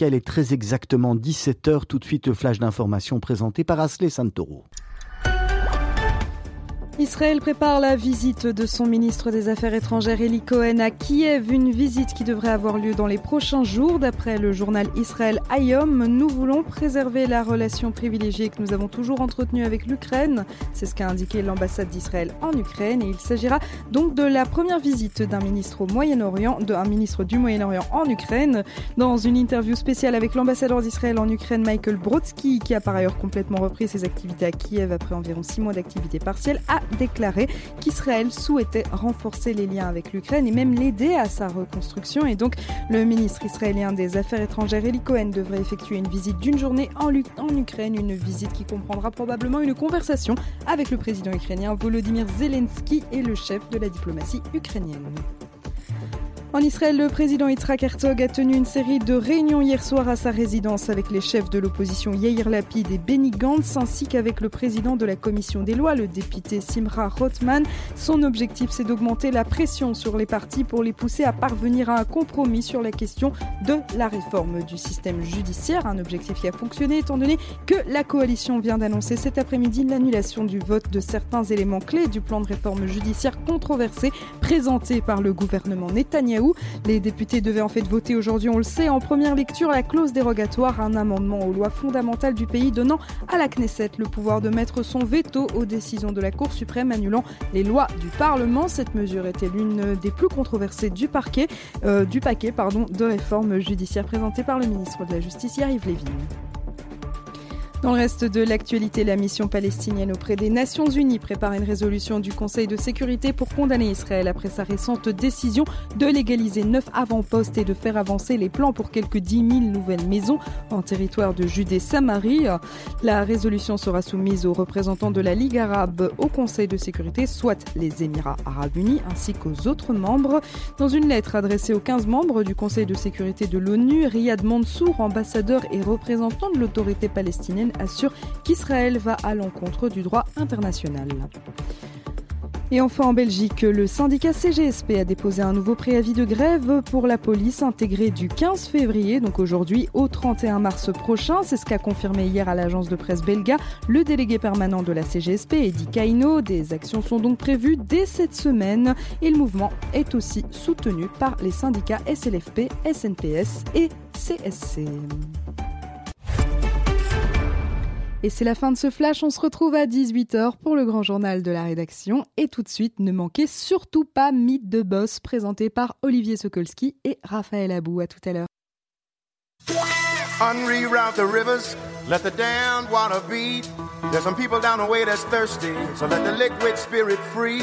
Il est très exactement 17h. Tout de suite, le flash d'information présenté par Asley Santoro. Israël prépare la visite de son ministre des Affaires étrangères Eli Cohen à Kiev, une visite qui devrait avoir lieu dans les prochains jours. D'après le journal Israël Ayom, nous voulons préserver la relation privilégiée que nous avons toujours entretenue avec l'Ukraine. C'est ce qu'a indiqué l'ambassade d'Israël en Ukraine et il s'agira donc de la première visite d'un ministre au Moyen-Orient, d'un ministre du Moyen-Orient en Ukraine. Dans une interview spéciale avec l'ambassadeur d'Israël en Ukraine, Michael Brodsky, qui a par ailleurs complètement repris ses activités à Kiev après environ six mois d'activité partielle, a déclaré qu'Israël souhaitait renforcer les liens avec l'Ukraine et même l'aider à sa reconstruction. Et donc, le ministre israélien des Affaires étrangères, Eli Cohen, devrait effectuer une visite d'une journée en, Ukraine, une visite qui comprendra probablement une conversation avec le président ukrainien Volodymyr Zelensky et le chef de la diplomatie ukrainienne. En Israël, le président Yitzhak Herzog a tenu une série de réunions hier soir à sa résidence avec les chefs de l'opposition Yair Lapid et Benny Gantz, ainsi qu'avec le président de la commission des lois, le député Simra Rothman. Son objectif, c'est d'augmenter la pression sur les partis pour les pousser à parvenir à un compromis sur la question de la réforme du système judiciaire. Un objectif qui a fonctionné étant donné que la coalition vient d'annoncer cet après-midi l'annulation du vote de certains éléments clés du plan de réforme judiciaire controversé présenté par le gouvernement Netanyahu les députés devaient en fait voter aujourd'hui, on le sait, en première lecture la clause dérogatoire, un amendement aux lois fondamentales du pays donnant à la Knesset le pouvoir de mettre son veto aux décisions de la Cour suprême annulant les lois du Parlement. Cette mesure était l'une des plus controversées du euh, paquet de réformes judiciaires présenté par le ministre de la Justice Yves Lévin. Dans le reste de l'actualité, la mission palestinienne auprès des Nations Unies prépare une résolution du Conseil de sécurité pour condamner Israël après sa récente décision de légaliser neuf avant-postes et de faire avancer les plans pour quelques 10 000 nouvelles maisons en territoire de Judée-Samarie. La résolution sera soumise aux représentants de la Ligue arabe au Conseil de sécurité, soit les Émirats arabes unis ainsi qu'aux autres membres. Dans une lettre adressée aux 15 membres du Conseil de sécurité de l'ONU, Riyad Mansour, ambassadeur et représentant de l'autorité palestinienne, assure qu'Israël va à l'encontre du droit international. Et enfin en Belgique, le syndicat CGSP a déposé un nouveau préavis de grève pour la police intégré du 15 février, donc aujourd'hui au 31 mars prochain. C'est ce qu'a confirmé hier à l'agence de presse belga le délégué permanent de la CGSP, Eddie Kaino. Des actions sont donc prévues dès cette semaine et le mouvement est aussi soutenu par les syndicats SLFP, SNPS et CSC. Et c'est la fin de ce flash. On se retrouve à 18h pour le grand journal de la rédaction. Et tout de suite, ne manquez surtout pas Mythe de Boss présenté par Olivier Sokolski et Raphaël Abou. À tout à l'heure. Unreroute the rivers, let the damned water be. There's some people down the way that's thirsty, so let the liquid spirit free.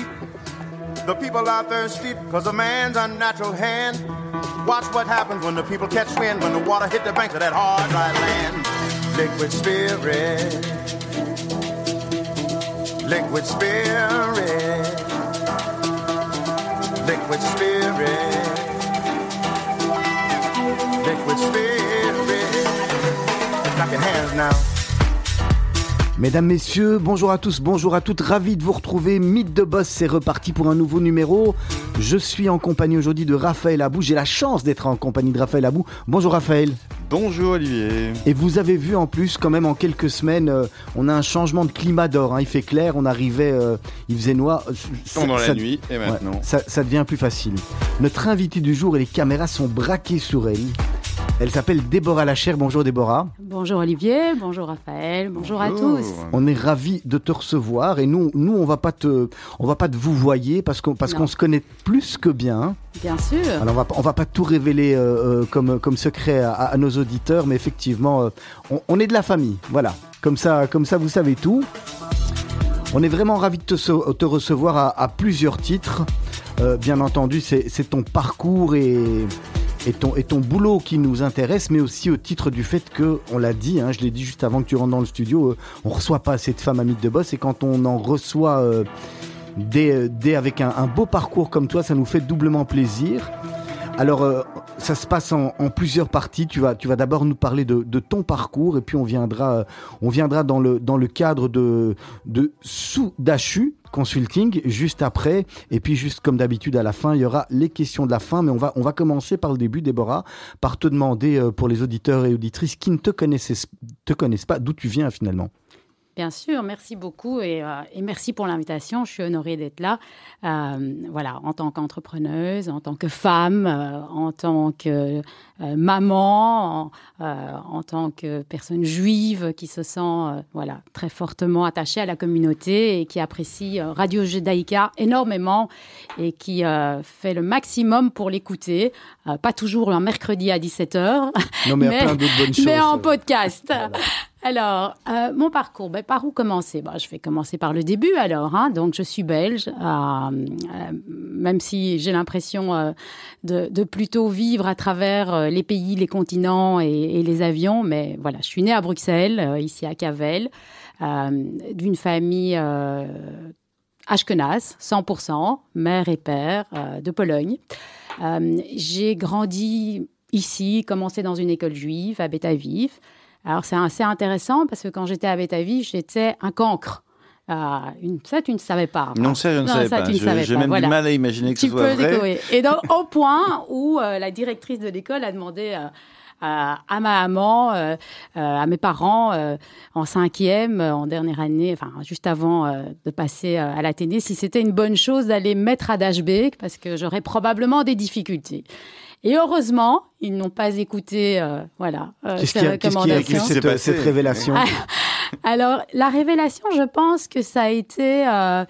The people are thirsty because of man's unnatural hand. Watch what happens when the people catch wind, when the water hit the banks of that hard, dry land. Liquid spirit. Liquid spirit. Liquid spirit. Liquid spirit. Clap your hands now. Mesdames, Messieurs, bonjour à tous, bonjour à toutes, ravi de vous retrouver. Mythe de Boss, c'est reparti pour un nouveau numéro. Je suis en compagnie aujourd'hui de Raphaël Abou. J'ai la chance d'être en compagnie de Raphaël Abou. Bonjour Raphaël. Bonjour Olivier. Et vous avez vu en plus, quand même en quelques semaines, euh, on a un changement de climat d'or. Hein. Il fait clair, on arrivait, euh, il faisait noir. Pendant la nuit et maintenant. ça, ça devient plus facile. Notre invité du jour et les caméras sont braquées sur elle. Elle s'appelle Déborah Lachère. Bonjour Déborah. Bonjour Olivier, bonjour Raphaël, bonjour, à tous. On est ravis de te recevoir et nous, nous on va pas te, on va pas te vous voyer parce qu'on parce qu'on se connaît plus que bien. Bien sûr. Alors on va on va pas tout révéler euh, euh, comme comme secret à, nos auditeurs, mais effectivement, euh, on, est de la famille. Voilà, comme ça comme ça vous savez tout. On est vraiment ravis de te, te recevoir à, à, plusieurs titres. bien entendu, c'est ton parcours et et ton, et ton boulot qui nous intéresse, mais aussi au titre du fait que, on l'a dit, hein, je l'ai dit juste avant que tu rentres dans le studio, euh, on reçoit pas assez de femmes amies de boss, et quand on en reçoit euh, des, des, avec un, beau parcours comme toi, ça nous fait doublement plaisir. Alors, euh, ça se passe en, plusieurs parties. Tu vas, tu vas d'abord nous parler de, ton parcours et puis on viendra, on viendra dans le, dans le cadre de, de Soudachu Consulting juste après. Et puis, juste comme d'habitude, à la fin, il y aura les questions de la fin. Mais on va, on va commencer par le début, Déborah, par te demander euh, pour les auditeurs et auditrices qui ne te connaissent, te connaissent pas d'où tu viens finalement. Bien sûr, merci beaucoup et, euh, merci pour l'invitation. Je suis honorée d'être là. Euh, voilà, en tant qu'entrepreneuse, en tant que femme, euh, en tant que maman, en, tant que personne juive qui se sent voilà très fortement attachée à la communauté et qui apprécie Radio Judaïka énormément et qui fait le maximum pour l'écouter. pas toujours un mercredi à 17h, mais, mais en podcast. Alors, euh, mon parcours, ben, par où commencer? Ben, Je vais commencer par le début alors. Hein. Donc, je suis belge, euh, euh, même si j'ai l'impression de, plutôt vivre à travers les pays, les continents et, les avions. Mais voilà, je suis née à Bruxelles, ici à Cavel, d'une famille Ashkenaz, 100%, mère et père, de Pologne. j'ai grandi ici, commencé dans une école juive à Betaviv. Alors c'est assez intéressant parce que quand j'étais à Betaviv, j'étais un cancre. Euh, une, ça, tu ne savais pas. Non, ça, je ne savais pas. J'ai même du mal à imaginer que ce soit vrai. Et donc, au point où euh, la directrice de l'école a demandé euh, à, ma maman, à mes parents, en cinquième, en dernière année, enfin, juste avant de passer à l'Athénée, si c'était une bonne chose d'aller mettre à Dashbeek, parce que j'aurais probablement des difficultés. Et heureusement, ils n'ont pas écouté euh, voilà, euh, ces recommandations. cette, cette, révélation? Alors, la révélation, je pense que ça a été euh,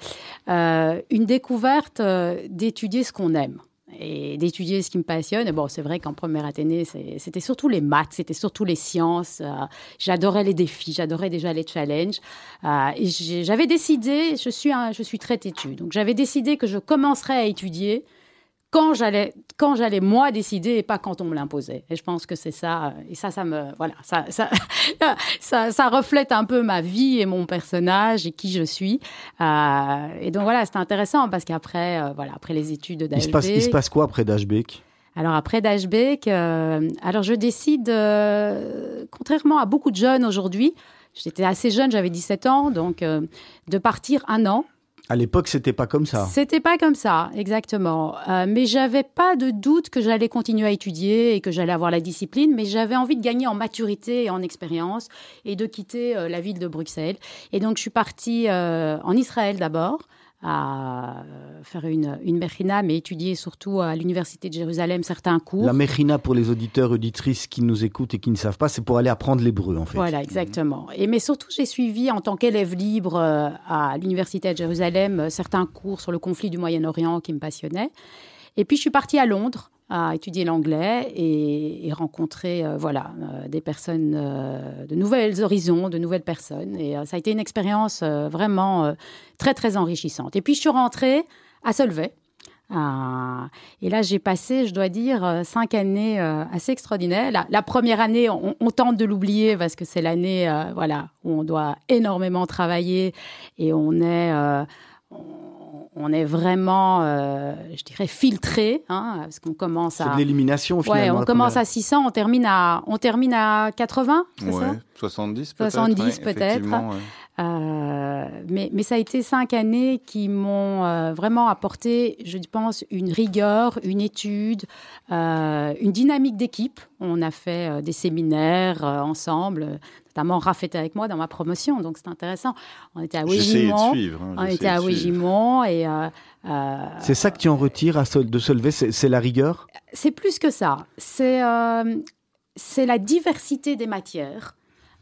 euh une découverte euh, d'étudier ce qu'on aime et d'étudier ce qui me passionne. bon, c'est vrai qu'en première Athénée, c'était surtout les maths, c'était surtout les sciences. j'adorais les défis, j'adorais déjà les challenges. et j'avais décidé, je suis, je suis très têtue, donc j'avais décidé que je commencerais à étudier quand j'allais quand j'allais moi décider et pas quand on me l'imposait. Et je pense que c'est ça euh, et ça ça me voilà ça ça, ça reflète un peu ma vie et mon personnage et qui je suis. Euh, et donc voilà, c'est intéressant parce qu'après euh, voilà, après les études d'HBK. Il se passe il se passe quoi après d'HBK alors après Dashbeck, alors je décide, contrairement à beaucoup de jeunes aujourd'hui, j'étais assez jeune, j'avais 17 ans, donc de partir un an à l'époque, c'était pas comme ça. C'était pas comme ça, exactement. Euh, mais j'avais pas de doute que j'allais continuer à étudier et que j'allais avoir la discipline, mais j'avais envie de gagner en maturité et en expérience et de quitter euh, la ville de Bruxelles. Et donc, je suis partie euh, en Israël d'abord à faire une, une mechina, mais étudier surtout à l'Université de Jérusalem certains cours. La mechina, pour les auditeurs et auditrices qui nous écoutent et qui ne savent pas, c'est pour aller apprendre l'hébreu, en fait. Voilà, exactement. Et, mais surtout, j'ai suivi en tant qu'élève libre euh, à l'Université de Jérusalem euh, certains cours sur le conflit du Moyen-Orient qui me passionnaient. Et puis, je suis partie à Londres à étudier l'anglais et, rencontrer euh, voilà euh, des personnes euh, de nouvelles horizons, de nouvelles personnes et ça a été une expérience vraiment très très enrichissante. Et puis je suis rentrée à Solvay. et là, j'ai passé, je dois dire, cinq années assez extraordinaires. La, première année, on, tente de l'oublier parce que c'est l'année, voilà, où on doit énormément travailler et on est, est vraiment, euh, je dirais, filtré, hein, parce qu'on commence à. C'est de l'élimination finalement. Ouais, on commence à 600, on termine à, on termine à 80, c'est ça? 70 peut-être. 70 peut-être. Euh, mais, mais ça a été cinq années qui m'ont euh, vraiment apporté, je pense, une rigueur, une étude, euh, une dynamique d'équipe. On a fait des séminaires ensemble, notamment Raph était avec moi dans ma promotion, donc c'est intéressant. On était à Wégimont. Hein, on était à Wégimont et. c'est ça que tu en retires à, de se lever, c'est la rigueur? C'est plus que ça. C'est c'est la diversité des matières.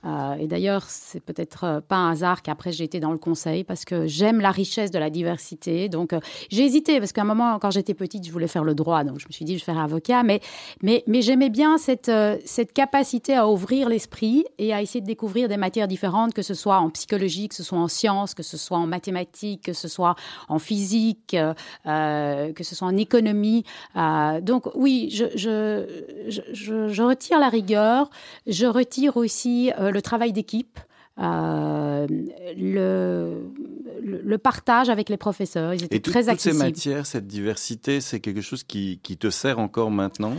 Euh, et d'ailleurs, c'est peut-être euh, pas un hasard qu'après j'ai été dans le conseil parce que j'aime la richesse de la diversité. Donc euh, j'ai hésité parce qu'à un moment, quand j'étais petite, je voulais faire le droit, donc je me suis dit je vais faire avocat. Mais mais mais j'aimais bien cette cette capacité à ouvrir l'esprit et à essayer de découvrir des matières différentes, que ce soit en psychologie, que ce soit en sciences, que ce soit en mathématiques, que ce soit en physique, que ce soit en économie. donc oui, je je, je je retire la rigueur, je retire aussi le travail d'équipe. le, le, partage avec les professeurs. Ils étaient Et très accessibles. toutes ces matières, cette diversité, c'est quelque chose qui, qui te sert encore maintenant?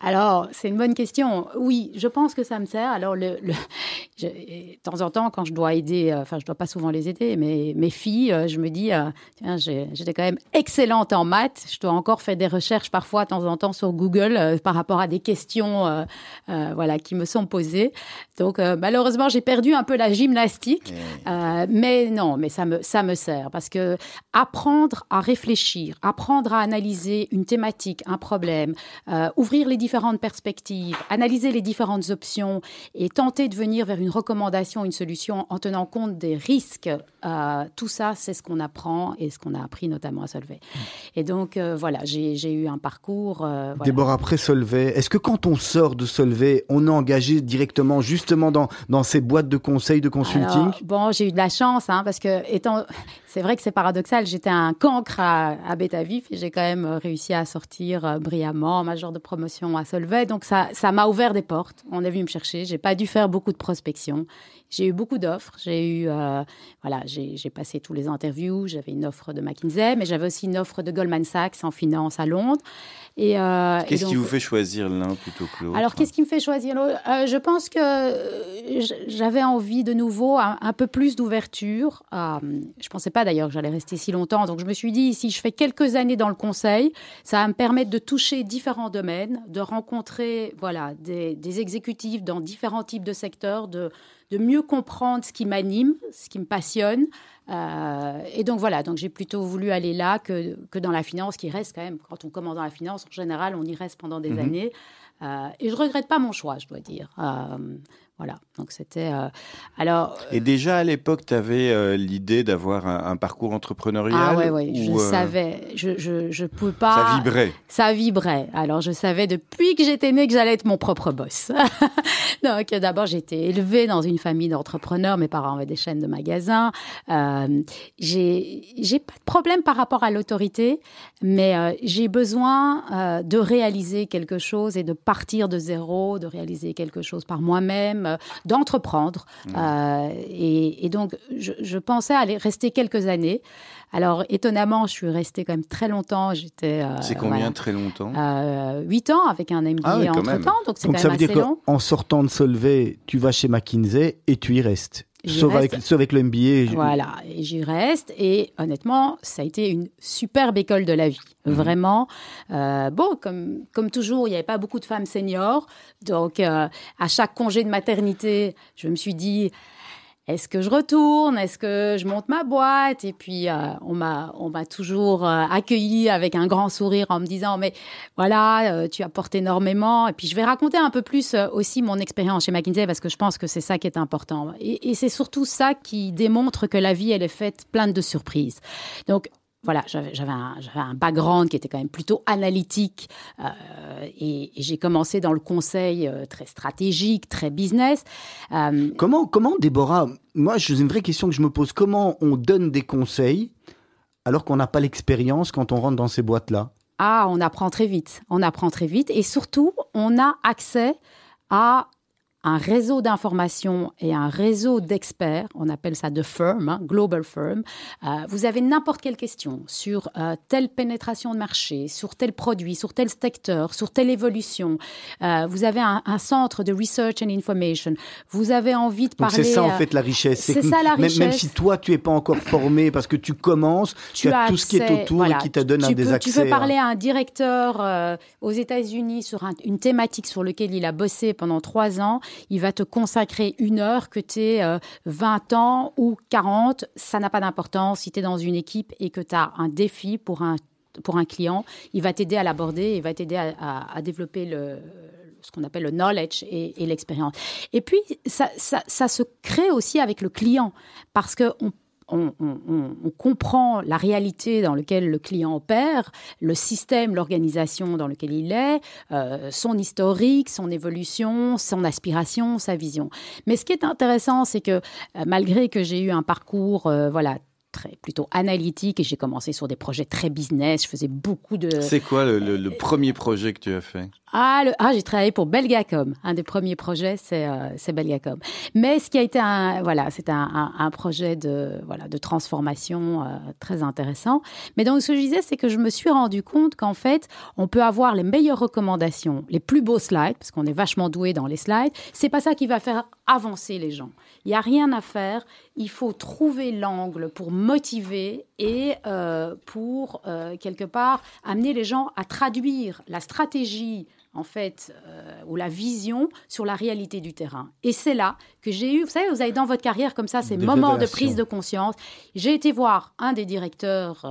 Alors, c'est une bonne question. Oui, je pense que ça me sert. Alors, le, de temps en temps, quand je dois aider, euh, enfin, je dois pas souvent les aider, mais mes filles, euh, je me dis, euh, tiens, j'étais quand même excellente en maths. Je dois encore faire des recherches parfois, de temps en temps, sur Google par rapport à des questions, voilà, qui me sont posées. Donc, malheureusement, j'ai perdu un peu la gymnastique, eh mais non, mais ça me ça me sert parce que apprendre à réfléchir, apprendre à analyser une thématique, un problème, ouvrir les différentes perspectives, analyser les différentes options et tenter de venir vers une recommandation, une solution en tenant compte des risques, euh, tout ça, c'est ce qu'on apprend et ce qu'on a appris notamment à Solvay. Et donc, euh, voilà, j'ai eu un parcours. Euh, D'abord, après Solvay, est-ce que quand on sort de Solvay, on est engagé directement justement dans, dans ces boîtes de conseils, de consulting? Bon, j'ai eu de la chance, hein, parce que étant, c'est vrai que c'est paradoxal, j'étais un cancre à, à Vif et j'ai quand même réussi à sortir brillamment, major de promotion à Solvay. Donc ça, ça m'a ouvert des portes. On est venu me chercher. J'ai pas dû faire beaucoup de prospection. J'ai eu beaucoup d'offres. J'ai eu, euh, voilà, j'ai passé tous les interviews. J'avais une offre de McKinsey, mais j'avais aussi une offre de Goldman Sachs en finance à Londres. Et euh, qu'est-ce qui vous fait choisir l'un plutôt que l'autre Alors, qu'est-ce qui me fait choisir l'autre? Euh, Je pense que j'avais envie de nouveau un, un peu plus d'ouverture. je pensais pas d'ailleurs que j'allais rester si longtemps, donc je me suis dit si je fais quelques années dans le conseil, ça va me permettre de toucher différents domaines, de rencontrer voilà des, des exécutifs dans différents types de secteurs, de de mieux comprendre ce qui m'anime, ce qui me passionne. Euh, et donc voilà, donc j'ai plutôt voulu aller là que, que dans la finance, qui reste quand même, quand on commence dans la finance, en général, on y reste pendant des mhm. années. Euh, et je regrette pas mon choix, je dois dire. Euh, voilà, donc c'était. Euh, alors. Euh, Et déjà à l'époque, tu avais euh, l'idée d'avoir un, parcours entrepreneurial Ah ouais, ouais, je savais. Je, je, je pouvais pas. Ça vibrait. Ça vibrait. Alors je savais depuis que j'étais née que j'allais être mon propre boss. donc d'abord, j'étais élevée dans une famille d'entrepreneurs. Mes parents avaient des chaînes de magasins. J'ai pas de problème par rapport à l'autorité, mais j'ai besoin de réaliser quelque chose et de partir de zéro, de réaliser quelque chose par moi-même euh, d'entreprendre. Mmh. Euh, et, donc, je, pensais aller rester quelques années. Alors, étonnamment, je suis restée quand même très longtemps. J'étais. Euh, c'est combien très longtemps? Huit ans avec un MBA ah entre-temps. Donc, c'est quand ça veut dire qu'en sortant de Solvay, tu vas chez McKinsey et tu y restes. Sauf avec, avec, le MBA. Voilà, et j'y reste. Et honnêtement, ça a été une superbe école de la vie. Mhm. Vraiment. Euh, bon, comme, comme toujours, il n'y avait pas beaucoup de femmes seniors. Donc, euh, à chaque congé de maternité, je me suis dit, est-ce que je retourne? Est-ce que je monte ma boîte? Et puis, euh, on m'a on m'a toujours euh, accueilli avec un grand sourire en me disant, mais voilà, euh, tu apportes énormément. Et puis, je vais raconter un peu plus aussi mon expérience chez McKinsey parce que je pense que c'est ça qui est important. Et, et c'est surtout ça qui démontre que la vie, elle est faite pleine de surprises. Donc, voilà, j'avais un, un, background qui était quand même plutôt analytique euh, et, j'ai commencé dans le conseil euh, très stratégique, très business. Euh, comment, comment, Déborah, moi, j'ai une vraie question que je me pose. Comment on donne des conseils alors qu'on n'a pas l'expérience quand on rentre dans ces boîtes-là? Ah, on apprend très vite. On apprend très vite et surtout, on a accès à un réseau d'information et un réseau d'experts, on appelle ça de firm, hein, global firm. Euh, vous avez n'importe quelle question sur euh, telle pénétration de marché, sur tel produit, sur tel secteur, sur telle évolution. Euh, vous avez un, centre de research and information. Vous avez envie de parler. C'est ça en fait la richesse. C'est ça la richesse. Même, si toi tu es pas encore formé parce que tu commences, tu, as, tout ce qui est autour et qui te donne un des accès. Tu peux parler à un directeur aux États-Unis sur une thématique sur laquelle il a bossé pendant trois ans il va te consacrer une heure, que tu aies 20 ans ou 40, ça n'a pas d'importance. Si tu es dans une équipe et que tu as un défi pour un, pour un client, il va t'aider à l'aborder, il va t'aider à, développer le, ce qu'on appelle le knowledge et, l'expérience. Et puis, ça, ça, ça, se crée aussi avec le client, parce qu'on on, comprend la réalité dans laquelle le client opère, le système, l'organisation dans lequel il est, euh, son historique, son évolution, son aspiration, sa vision. Mais ce qui est intéressant, c'est que euh, malgré que j'ai eu un parcours, euh, voilà, très plutôt analytique et j'ai commencé sur des projets très business. Je faisais beaucoup de. C'est quoi le, le, premier projet que tu as fait? Ah, ah j'ai travaillé pour Belgacom. Un des premiers projets, c'est euh, Belgacom. Mais ce qui a été un voilà, un, un, projet de voilà de transformation euh, très intéressant. Mais donc ce que je disais, c'est que je me suis rendu compte qu'en fait, on peut avoir les meilleures recommandations, les plus beaux slides, parce qu'on est vachement doué dans les slides. C'est pas ça qui va faire avancer les gens. Il n'y a rien à faire. Il faut trouver l'angle pour motiver et euh, pour, euh, quelque part, amener les gens à traduire la stratégie en fait, euh, ou la vision sur la réalité du terrain. Et c'est là que j'ai eu, vous savez, vous avez dans votre carrière comme ça ces moments de prise de conscience. J'ai été voir un des directeurs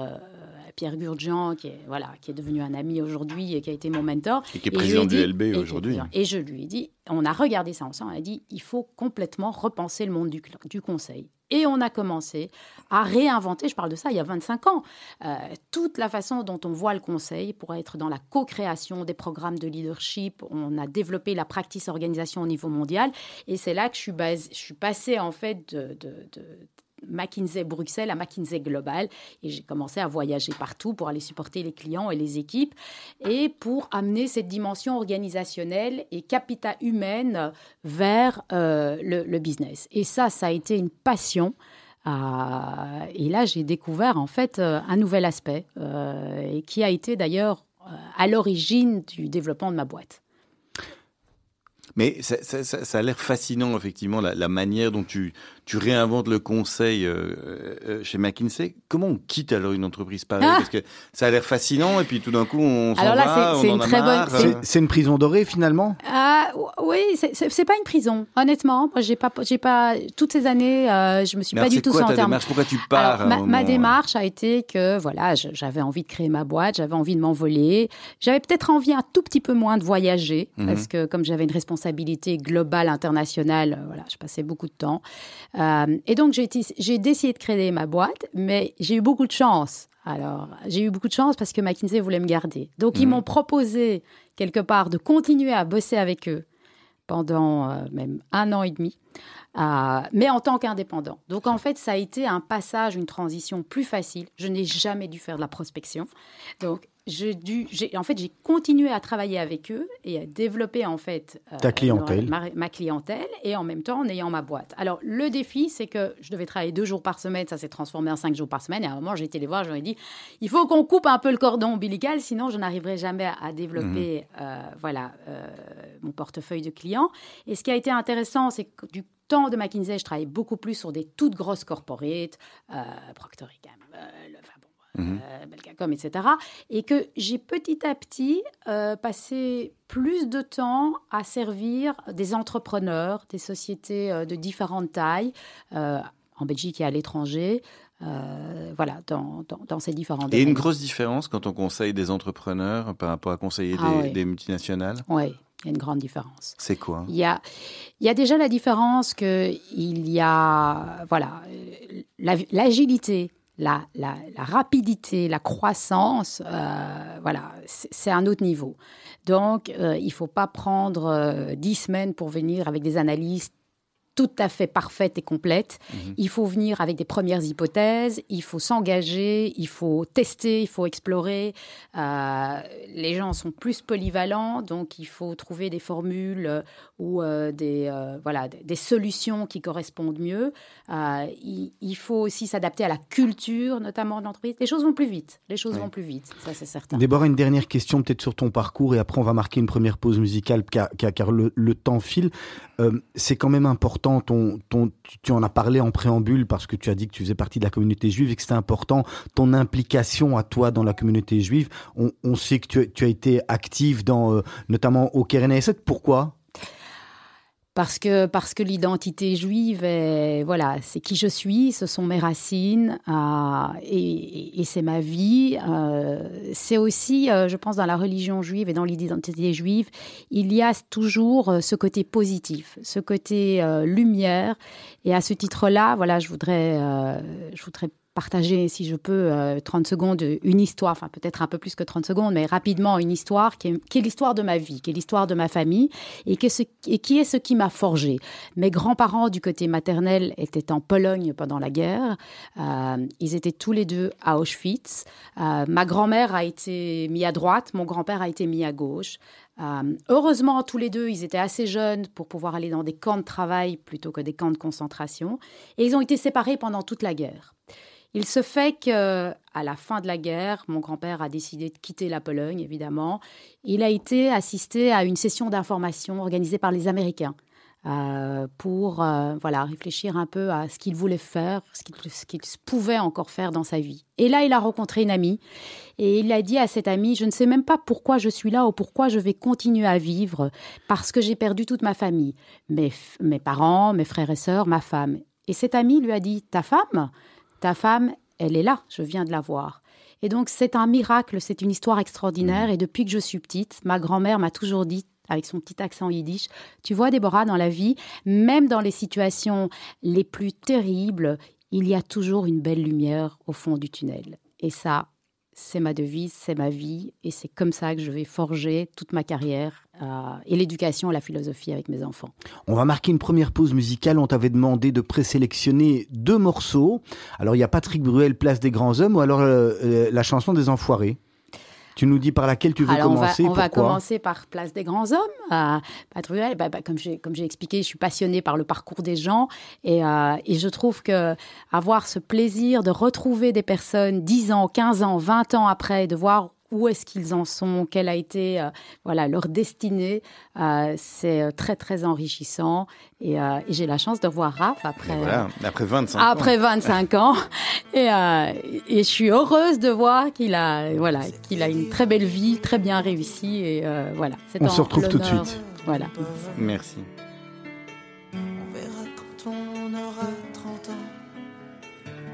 Pierre Gurdjian, qui est, voilà, qui est devenu un ami aujourd'hui et qui a été mon mentor. Et qui est président du LB aujourd'hui. Et je lui ai dit, on a regardé ça ensemble, on a dit, il faut complètement repenser le monde du, du conseil. Et on a commencé à réinventer, je parle de ça il y a 25 ans, euh, toute la façon dont on voit le conseil pour être dans la co-création des programmes de leadership. On a développé la practice organisation au niveau mondial. Et c'est là que je suis, base, je suis passée en fait de, de McKinsey Bruxelles à McKinsey Global et j'ai commencé à voyager partout pour aller supporter les clients et les équipes et pour amener cette dimension organisationnelle et capital humaine vers euh, le, business. Et ça, ça a été une passion. Euh, et là, j'ai découvert en fait euh, un nouvel aspect et qui a été d'ailleurs à l'origine du développement de ma boîte. Mais ça, a l'air fascinant, effectivement, la, manière dont tu, tu réinventes le conseil euh, euh, chez McKinsey. Comment on quitte alors une entreprise pareille ah Parce que ça a l'air fascinant, et puis tout d'un coup, on s'en va, on en a marre. C'est une prison dorée, finalement? Ah, Oui, c'est pas une prison, honnêtement. Moi, j'ai pas, j'ai pas, toutes ces années, euh, je me suis pas du tout senti en Pourquoi tu pars alors, ma, démarche a été que, voilà, j'avais envie de créer ma boîte, j'avais envie de m'envoler. J'avais peut-être envie un tout petit peu moins de voyager, mhm. parce que comme j'avais une responsabilité responsabilité globale, internationale. Euh, voilà, je passais beaucoup de temps. Euh, et donc, j'ai décidé de créer ma boîte, mais j'ai eu beaucoup de chance. Alors, j'ai eu beaucoup de chance parce que McKinsey voulait me garder. Donc, ils mhm. m'ont proposé, quelque part, de continuer à bosser avec eux pendant euh, même un an et demi, mais en tant qu'indépendant. Donc, en fait, ça a été un passage, une transition plus facile. Je n'ai jamais dû faire de la prospection. Donc, dû, en fait, j'ai continué à travailler avec eux et à développer en fait euh, ta clientèle, ma, clientèle, et en même temps en ayant ma boîte. Alors le défi, c'est que je devais travailler deux jours par semaine, ça s'est transformé en cinq jours par semaine. Et à un moment, j'ai été les voir, j'aurais dit, il faut qu'on coupe un peu le cordon ombilical, sinon je n'arriverai jamais à, développer, mmh. euh, voilà, euh, mon portefeuille de clients. Et ce qui a été intéressant, c'est que du temps de McKinsey, je travaillais beaucoup plus sur des toutes grosses corporates, Procter Gamble, mmh. Belgacom, etc. Et que j'ai petit à petit euh, passé plus de temps à servir des entrepreneurs, des sociétés euh, de différentes tailles, euh, en Belgique et à l'étranger. voilà, dans, dans, ces différents domaines. Et une grosse différence quand on conseille des entrepreneurs par rapport à conseiller ah des, multinationales? Oui, il y a une grande différence. C'est quoi? Il y, a, il y a déjà la différence qu'il y a voilà, l'agilité la, rapidité, la croissance, euh, voilà, c'est un autre niveau. Donc, euh, il ne faut pas prendre euh, dix semaines pour venir avec des analystes tout à fait parfaite et complète. Mhm. Il faut venir avec des premières hypothèses, il faut s'engager, il faut tester, il faut explorer. Euh, les gens sont plus polyvalents, donc il faut trouver des formules euh, ou euh, des, voilà, des solutions qui correspondent mieux. Il, faut aussi s'adapter à la culture, notamment de l'entreprise. Les choses vont plus vite, les choses vont plus vite, ça c'est certain. Déborah, une dernière question peut-être sur ton parcours et après on va marquer une première pause musicale car, car, le, le, temps file. C'est quand même important ton, tu en as parlé en préambule parce que tu as dit que tu faisais partie de la communauté juive et que c'était important, ton implication à toi dans la communauté juive. On, sait que tu, as été active dans, euh, notamment au Keren Pourquoi? Parce que parce que l'identité juive voilà c'est qui je suis ce sont mes racines euh, et, c'est ma vie. Euh, c'est aussi euh, je pense dans la religion juive et dans l'identité juive il y a toujours ce côté positif ce côté lumière. Et à ce titre là voilà je voudrais je voudrais partager, si je peux, 30 euh, secondes, une histoire, enfin peut-être un peu plus que 30 secondes, mais rapidement une histoire qui est, l'histoire de ma vie, qui est l'histoire de ma famille et, qui est ce qui m'a forgé. Mes grands-parents du côté maternel étaient en Pologne pendant la guerre. Euh, ils étaient tous les deux à Auschwitz. Euh, ma grand-mère a été mise à droite, mon grand-père a été mis à gauche. Heureusement, tous les deux, ils étaient assez jeunes pour pouvoir aller dans des camps de travail plutôt que des camps de concentration. Et ils ont été séparés pendant toute la guerre. Il se fait que, à la fin de la guerre, mon grand-père a décidé de quitter la Pologne, évidemment. Il a été assisté à une session d'information organisée par les Américains. Euh, pour euh, voilà réfléchir un peu à ce qu'il voulait faire, ce qu'il pouvait encore faire dans sa vie. Et là, il a rencontré une amie et il a dit à cette amie, je ne sais même pas pourquoi je suis là ou pourquoi je vais continuer à vivre, parce que j'ai perdu toute ma famille, mes, mes parents, mes frères et sœurs, ma femme. Et cette amie lui a dit, ta femme ta femme, elle est là, je viens de la voir. Et donc c'est un miracle, c'est une histoire extraordinaire. Mmh. Et depuis que je suis petite, ma grand-mère m'a toujours dit, avec son petit accent yiddish, tu vois Déborah, dans la vie, même dans les situations les plus terribles, il y a toujours une belle lumière au fond du tunnel. Et ça, c'est ma devise, c'est ma vie, et c'est comme ça que je vais forger toute ma carrière euh, et l'éducation, la philosophie avec mes enfants. On va marquer une première pause musicale. On t'avait demandé de présélectionner deux morceaux. Alors il y a Patrick Bruel, Place des grands hommes, ou alors euh, euh, la chanson des Enfoirés. Tu nous dis par laquelle tu veux commencer On va, on va commencer par Place des Grands Hommes. Euh, bah, bah, comme j'ai comme j'ai expliqué, je suis passionnée par le parcours des gens et, euh, et je trouve que avoir ce plaisir de retrouver des personnes 10 ans, 15 ans, 20 ans après, de voir où est-ce qu'ils en sont, quelle a été euh, voilà leur destinée. Euh, c'est euh, très très enrichissant et, j'ai la chance de voir Raph après après 25 après 25 ans et, et je suis heureuse de voir qu'il a voilà qu'il a une très belle vie, très bien réussie et voilà. On se retrouve tout de suite. Voilà. Merci. On verra quand on aura 30 ans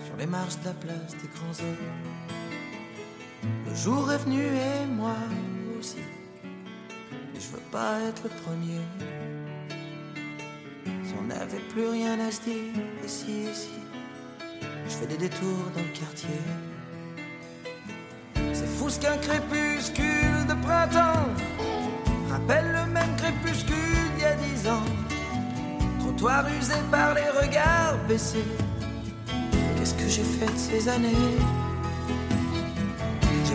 sur les marches de la place des grands hommes jour est venu et moi aussi. Je veux pas être le premier. Si on n'avait plus rien à se dire, ici, ici, je fais des détours dans le quartier. C'est fou ce qu'un crépuscule de printemps rappelle le même crépuscule d'il y a dix ans. Trottoir usé par les regards baissés. Qu'est-ce que j'ai fait de ces années?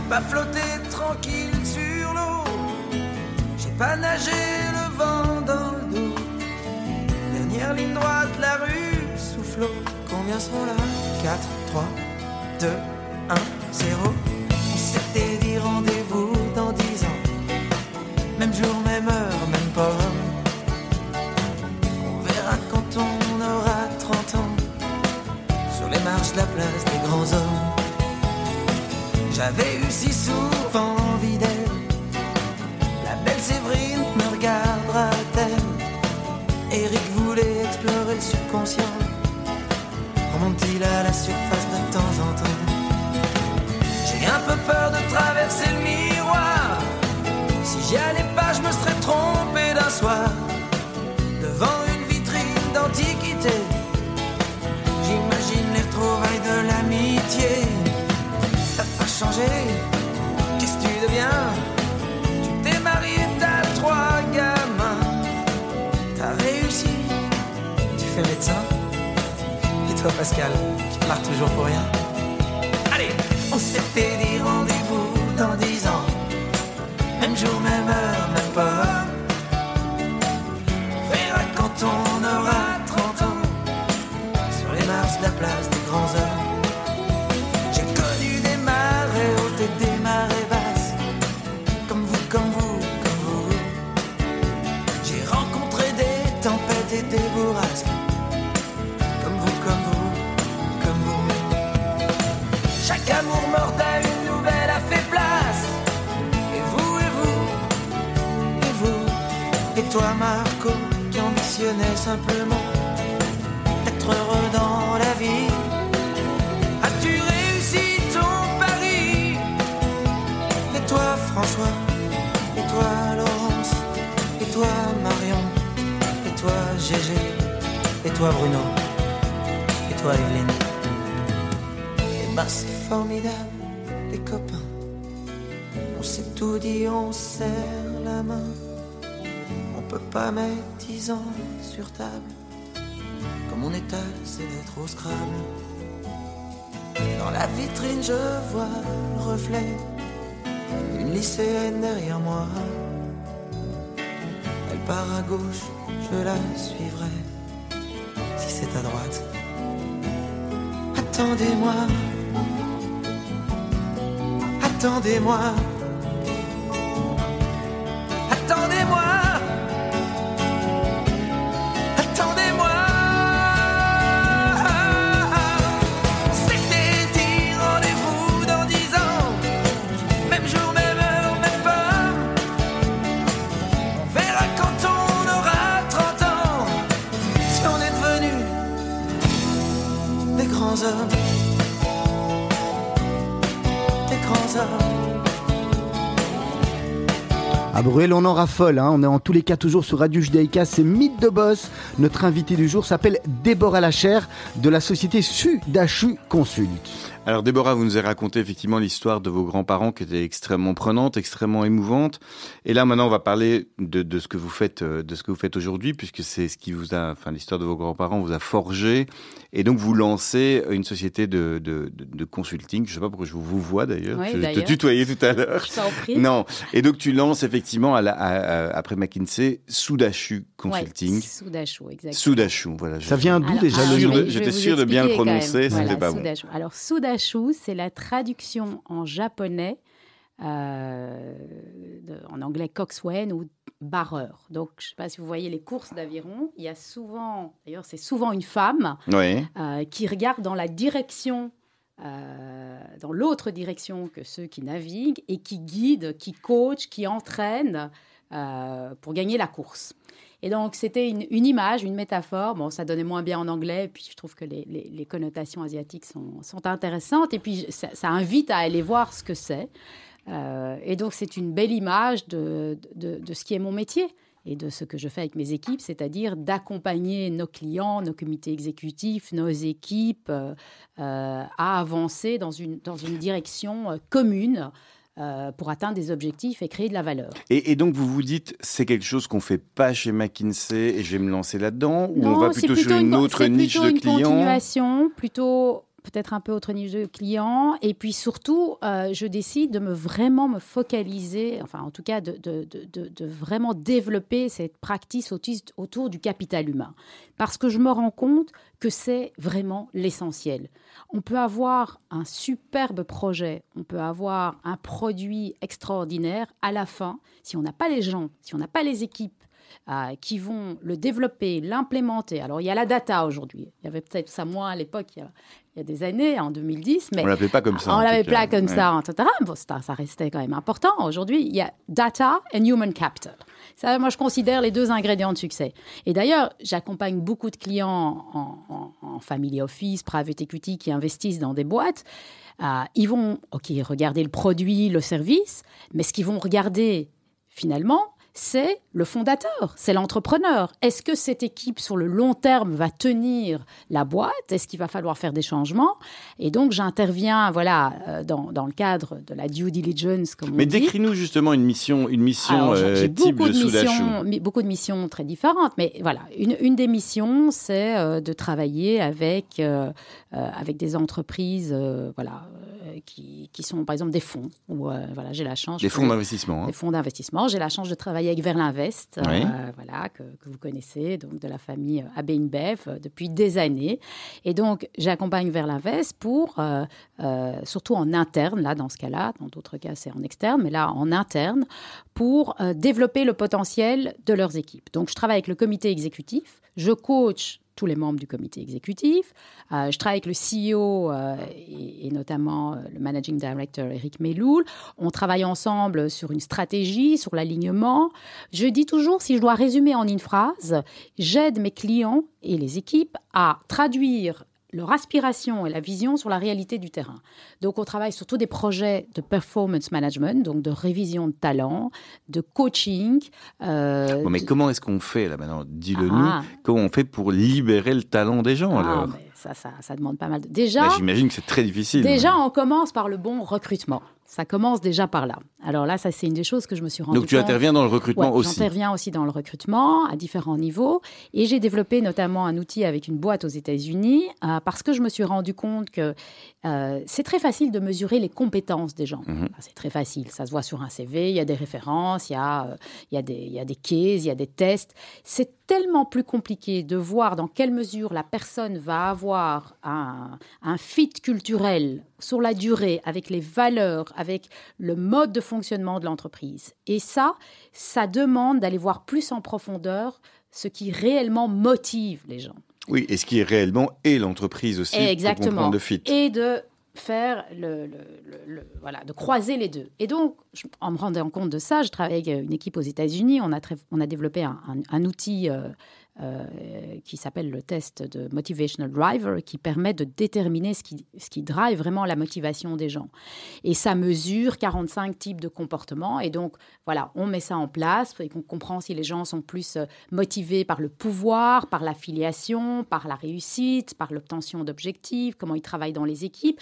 Pas flotté tranquille sur l'eau. J'ai pas nagé le vent dans le dos. Dernière ligne droite, la rue souffle. Combien seront là? 4, 3, 2, 1, 0. On s'était dit rendez-vous dans 10 ans. Même jour, même heure, même pas. On verra quand on aura 30 ans. Sur les marches de la place. J'avais eu si souvent envie d'elle. La belle Séverine me regardera-t-elle? Eric voulait explorer le subconscient. Remonte-t-il à la surface de temps en temps? J'ai un peu peur de traverser le miroir. Si j'y allais pas, je me serais trompé d'un soir. Qu'est-ce que tu deviens? Tu t'es marié, t'as trois gamins. T'as réussi, tu fais médecin. Et toi, Pascal, tu pars toujours pour rien. Simplement être heureux dans la vie. As-tu réussi ton pari? Et toi François? Et toi Laurence? Et toi Marion? Et toi Gégé? Et toi Bruno? Et toi Evelyne? Ben c'est formidable, les copains. On s'est tout dit, on serre la main. Pas mettre dix ans sur table. Comme on étale ses lettres au scrabble. Dans la vitrine, je vois le reflet d'une lycéenne derrière moi. Elle part à gauche, je la suivrai. Si c'est à droite. Attendez-moi. Attendez-moi. Grands hommes. Des grands. À Bruel, on en raffole. hein. On est en tous les cas toujours sur Radio Judaïka. C'est Mythe de Boss. Notre invité du jour s'appelle Déborah Lachère de la société Sudachu Consult. Alors Déborah, vous nous avez raconté effectivement l'histoire de vos grands-parents qui était extrêmement prenante, extrêmement émouvante. Et là maintenant, on va parler de, de ce que vous faites, euh, de ce que vous faites aujourd'hui, puisque c'est ce qui vous a, enfin l'histoire de vos grands-parents vous a forgé. Et donc vous lancez une société de, de, de, de consulting. Je sais pas pourquoi je vous, vois d'ailleurs. Oui, je te tutoyais tout à l'heure. Je t'en prie. Non. Et donc tu lances effectivement à la, à- à- après McKinsey Soudachu Consulting. Ouais, Soudachou, exactement. Soudachu, voilà. je- Ça vient d'où déjà le nom j'étais sûr de bien le prononcer, c'était pas bon. Alors, C'est la traduction en japonais, euh, de- en anglais coxswain ou barreur. Donc, je ne sais pas si vous voyez les courses d'aviron, il y a souvent, d'ailleurs, c'est souvent une femme euh, qui regarde dans la direction, euh, dans l'autre direction que ceux qui naviguent et qui guide, qui coach, qui entraîne euh, pour gagner la course. Et donc, c'était une, image, une métaphore. Bon, ça donnait moins bien en anglais, et puis je trouve que les, connotations asiatiques sont, intéressantes, et puis ça, invite à aller voir ce que c'est. Euh, et donc, c'est une belle image de, de- ce qui est mon métier et de ce que je fais avec mes équipes, c'est-à-dire d'accompagner nos clients, nos comités exécutifs, nos équipes euh, à avancer dans une, dans une direction euh, commune euh, pour atteindre des objectifs et créer de la valeur. Et, et donc vous vous dites, c'est quelque chose qu'on fait pas chez McKinsey et je vais me lancer là-dedans ou on va plutôt, sur une autre niche plutôt de une clients? continuation, plutôt peut-être un peu autre niche de clients. Et puis surtout, euh, je décide de me vraiment me focaliser, enfin en tout cas de, de- de- vraiment développer cette practice autiste autour du capital humain. Parce que je me rends compte que c'est vraiment l'essentiel. On peut avoir un superbe projet, on peut avoir un produit extraordinaire. À la fin, si on n'a pas les gens, si on n'a pas les équipes, euh, qui vont le développer, l'implémenter. Alors, il y a la data aujourd'hui. Il y avait peut-être ça moins à l'époque, il, y a- des années, en 2010, mais On l'appelait pas comme ça. on en l'avait pas comme Ouais. ça, etc. Bon, ça, ça restait quand même important. Aujourd'hui, il y a data and human capital. Ça, moi, je considère les deux ingrédients de succès. Et d'ailleurs, j'accompagne beaucoup de clients en, en- en family office, private equity, qui investissent dans des boîtes. Euh, ils vont, OK, regarder le produit, le service, mais ce qu'ils vont regarder finalement, c'est le fondateur, c'est l'entrepreneur. Est-ce que cette équipe sur le long terme va tenir la boîte? Est-ce qu'il va falloir faire des changements? Et donc j'interviens, voilà, euh, dans, dans le cadre de la due diligence, comme Mais décris-nous justement une mission, une mission Alors, euh, type beaucoup de missions, mi- beaucoup de missions très différentes, mais voilà, une, une des missions, c'est euh, de travailler avec euh, avec des entreprises, euh, voilà, qui, qui sont par exemple des fonds. Où, euh, voilà, j'ai la chance. Des fonds d'investissement. hein. des fonds d'investissement. J'ai la chance de travailler avec Verlinvest, Oui. euh, voilà, que, que vous connaissez, donc de la famille euh, AB InBev euh, depuis des années. Et donc, j'accompagne Verlinvest pour, euh, surtout en interne, là, dans ce cas-là, dans d'autres cas, c'est en externe, mais là, en interne, pour développer le potentiel de leurs équipes. Donc, je travaille avec le comité exécutif, je coach tous les membres du comité exécutif. Euh, je travaille avec le CEO euh, et, et notamment euh, le managing director Eric Meloul. On travaille ensemble sur une stratégie, sur l'alignement. Je dis toujours, si je dois résumer en une phrase, j'aide mes clients et les équipes à traduire leur aspiration et la vision sur la réalité du terrain. Donc, on travaille surtout des projets de performance management, donc de révision de talent, de coaching. euh, Bon, mais de- comment est-ce qu'on fait là maintenant? Dis-le Ah. nous. Comment on fait pour libérer le talent des gens Ah, alors? ça, ça, ça demande pas mal de. Déjà, j'imagine que c'est très difficile. Déjà, on commence par le bon recrutement. Ça commence déjà par là. Alors là, ça c'est une des choses que je me suis rendu Donc tu interviens dans le recrutement Ouais, aussi. J'interviens aussi dans le recrutement à différents niveaux et j'ai développé notamment un outil avec une boîte aux États-Unis euh, parce que je me suis rendu compte que euh, c'est très facile de mesurer les compétences des gens. Mhm. C'est très facile, ça se voit sur un CV, il y a des références, il y a, euh, il y a, des, il y a des cases, il y a des tests. C'est tellement plus compliqué de voir dans quelle mesure la personne va avoir un, un fit culturel sur la durée avec les valeurs, avec le mode de fonctionnement de l'entreprise. Et ça, ça demande d'aller voir plus en profondeur ce qui réellement motive les gens. Oui, et ce qui est réellement et l'entreprise aussi pour Exactement. comprendre le fit. Et de faire le, le- le- le- voilà, de croiser les deux. Et donc, je- en me rendant compte de ça, je travaille avec une équipe aux États-Unis. On a, très- on a développé un, un- un outil euh, euh, qui s'appelle le test de Motivational Driver, qui permet de déterminer ce qui, ce qui drive vraiment la motivation des gens. Et ça mesure 45 types de comportements. Et donc, voilà, on met ça en place et qu'on comprend si les gens sont plus euh, motivés par le pouvoir, par l'affiliation, par la réussite, par l'obtention d'objectifs, comment ils travaillent dans les équipes.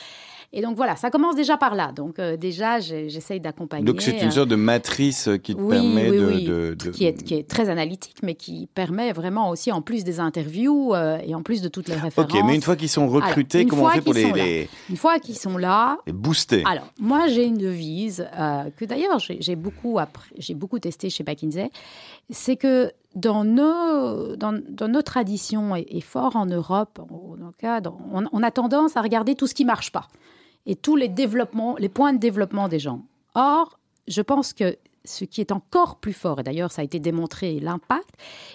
Et donc, voilà, ça commence déjà par là. Donc, euh, déjà, j'essaye d'accompagner. Donc c'est une sorte de matrice qui te oui, permet oui, de, oui, de- de- Qui, est, qui est très analytique, mais qui permet vraiment aussi, en plus des interviews euh, et en plus de toutes les références. Ok, mais une fois qu'ils sont recrutés, comment on fait pour les, Une fois qu'ils sont là, les booster? alors, moi, j'ai une devise euh, que d'ailleurs j'ai beaucoup, appris- beaucoup testé chez McKinsey. C'est que dans nos, dans, dans nos traditions et, et fort en Europe, en, en cas, dans- on, on a tendance à regarder tout ce qui marche pas et tous les développements, les points de développement des gens. Or, je pense que ce qui est encore plus fort, et d'ailleurs ça a été démontré, l'impact,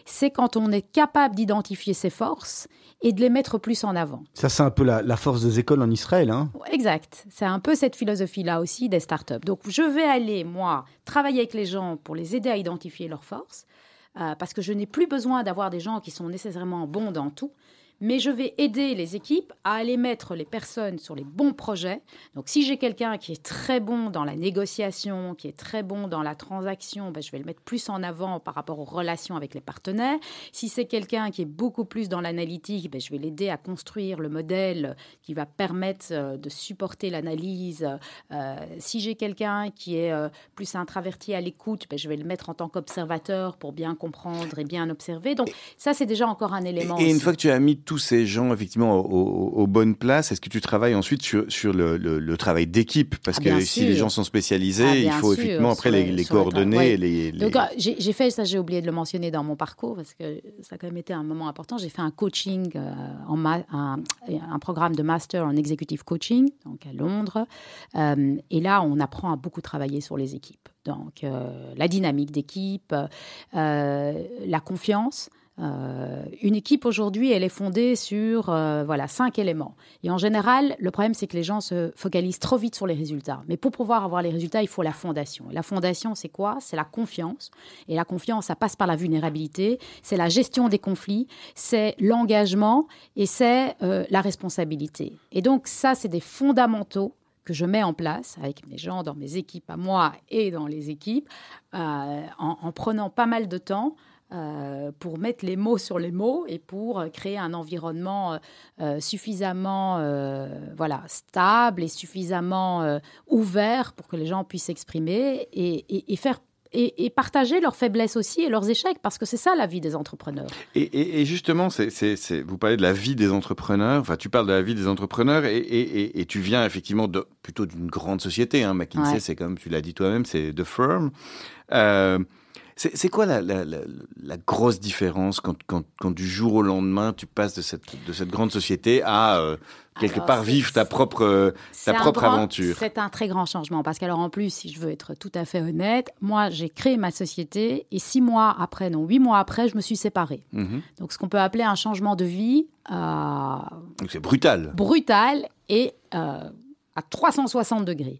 c'est quand on est capable d'identifier ses forces et de les mettre plus en avant. Ça, c'est un peu la, la force des écoles en Israël. Hein. Exact. C'est un peu cette philosophie-là aussi des startups. Donc, je vais aller, moi, travailler avec les gens pour les aider à identifier leurs forces, euh, parce que je n'ai plus besoin d'avoir des gens qui sont nécessairement bons dans tout, mais je vais aider les équipes à aller mettre les personnes sur les bons projets. Donc, si j'ai quelqu'un qui est très bon dans la négociation, qui est très bon dans la transaction, ben, je vais le mettre plus en avant par rapport aux relations avec les partenaires. Si c'est quelqu'un qui est beaucoup plus dans l'analytique, ben, je vais l'aider à construire le modèle qui va permettre euh, de supporter l'analyse. Euh, si j'ai quelqu'un qui est euh, plus introverti à l'écoute, ben, je vais le mettre en tant qu'observateur pour bien comprendre et bien observer. Donc, ça, c'est déjà encore un élément. Et, et une fois que tu as mis tous ces gens effectivement aux, aux- aux bonnes places, est-ce que tu travailles ensuite sur, sur le, le- le travail d'équipe? Parce Ah, que si les gens sont spécialisés, Ah, il faut sûr, effectivement après les, coordonner. et Les, les- Donc, euh, j'ai fait ça, j'ai oublié de le mentionner dans mon parcours parce que ça a quand même été un moment important. J'ai fait un coaching, euh, en ma- un, un programme de master en executive coaching, donc à Londres. Euh, et là, on apprend à beaucoup travailler sur les équipes. Donc, euh, la dynamique d'équipe, la confiance. Euh, une équipe aujourd'hui, elle est fondée sur euh, voilà cinq éléments. Et en général, le problème, c'est que les gens se focalisent trop vite sur les résultats. Mais pour pouvoir avoir les résultats, il faut la fondation. Et la fondation, c'est quoi? C'est la confiance. Et la confiance, ça passe par la vulnérabilité. C'est la gestion des conflits. C'est l'engagement et c'est euh, la responsabilité. Et donc ça, c'est des fondamentaux que je mets en place avec mes gens dans mes équipes à moi et dans les équipes, en prenant pas mal de temps euh, pour mettre les mots sur les mots et pour euh, créer un environnement euh, suffisamment euh, voilà, stable et suffisamment ouvert pour que les gens puissent s'exprimer et, et- et faire et, et partager leurs faiblesses aussi et leurs échecs, parce que c'est ça la vie des entrepreneurs. Et, et- et justement, c'est, vous parlez de la vie des entrepreneurs, enfin tu parles de la vie des entrepreneurs et, tu viens effectivement de, plutôt d'une grande société. Hein. McKinsey, Ouais. c'est comme tu l'as dit toi-même, c'est The Firm. Euh, c'est, quoi la, la- la- la grosse différence quand, quand- quand du jour au lendemain tu passes de cette, de cette grande société à euh, quelque Alors, part vivre ta propre, euh, ta propre grand- aventure? C'est un très grand changement parce qu'alors en plus, si je veux être tout à fait honnête, moi j'ai créé ma société et six mois après, non huit mois après, je me suis séparée. Mhm. Donc ce qu'on peut appeler un changement de vie euh, c'est brutal. brutal et euh, à 360 degrés.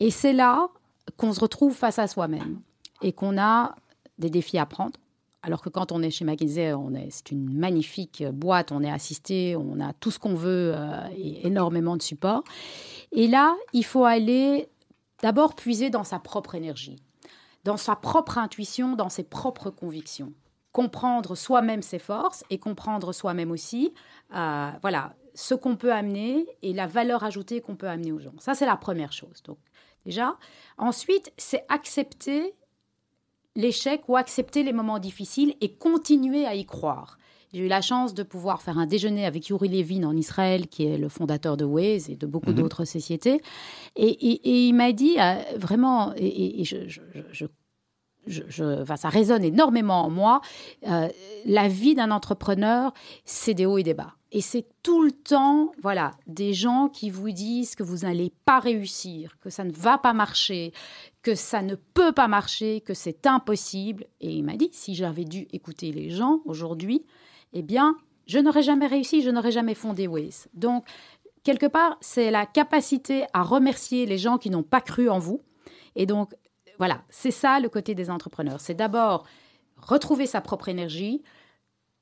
Et c'est là qu'on se retrouve face à soi-même et qu'on a des défis à prendre. Alors que quand on est chez McKinsey, on est, c'est une magnifique boîte, on est assisté, on a tout ce qu'on veut euh, et énormément de support. Et là, il faut aller d'abord puiser dans sa propre énergie, dans sa propre intuition, dans ses propres convictions. Comprendre soi-même ses forces et comprendre soi-même aussi, euh, voilà, ce qu'on peut amener et la valeur ajoutée qu'on peut amener aux gens. Ça, c'est la première chose. Donc, déjà. Ensuite, c'est accepter l'échec ou accepter les moments difficiles et continuer à y croire. J'ai eu la chance de pouvoir faire un déjeuner avec Yuri Levin en Israël, qui est le fondateur de Waze et de beaucoup Mhm. d'autres sociétés. Et, et- et il m'a dit euh, vraiment, et, et- et je, je- je- je- ça résonne énormément en moi, euh, la vie d'un entrepreneur, c'est des hauts et des bas. Et c'est tout le temps, voilà, des gens qui vous disent que vous n'allez pas réussir, que ça ne va pas marcher, que ça ne peut pas marcher, que c'est impossible. Et il m'a dit, si j'avais dû écouter les gens aujourd'hui, eh bien, je n'aurais jamais réussi, je n'aurais jamais fondé Waze. Donc, quelque part, c'est la capacité à remercier les gens qui n'ont pas cru en vous. Et donc, voilà, c'est ça le côté des entrepreneurs. C'est d'abord retrouver sa propre énergie,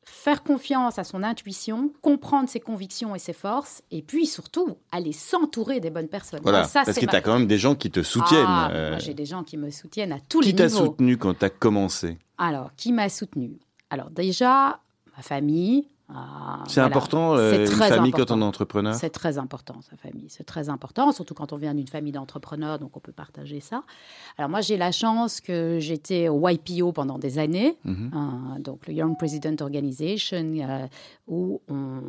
faire confiance à son intuition, comprendre ses convictions et ses forces, et puis surtout aller s'entourer des bonnes personnes. Voilà, ça, parce que ma- tu as quand même des gens qui te soutiennent. Ah, euh, moi, j'ai des gens qui me soutiennent à tous qui les t'a niveaux. soutenu quand tu as commencé? Alors, qui m'a soutenu Alors déjà, ma famille. Ah, C'est voilà. important, euh, une famille quand important. on est entrepreneur? C'est très important, sa famille. C'est très important, surtout quand on vient d'une famille d'entrepreneurs, donc on peut partager ça. Alors moi, j'ai la chance que j'étais au YPO pendant des années, Mhm. hein, donc le Young President Organization, euh, où on,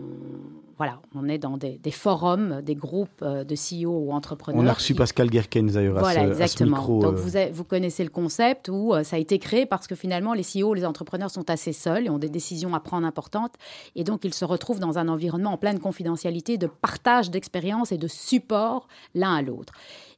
voilà, on est dans des, des forums, des groupes euh, de CEO ou entrepreneurs. On a reçu qui- Pascal Guerkens d'ailleurs à, voilà, ce, à ce exactement. micro. Donc euh. vous, avez- vous connaissez le concept où euh, ça a été créé parce que finalement les CEO, les entrepreneurs sont assez seuls et ont des décisions à prendre importantes. Et donc ils se retrouvent dans un environnement en pleine confidentialité, de partage d'expériences et de support l'un à l'autre.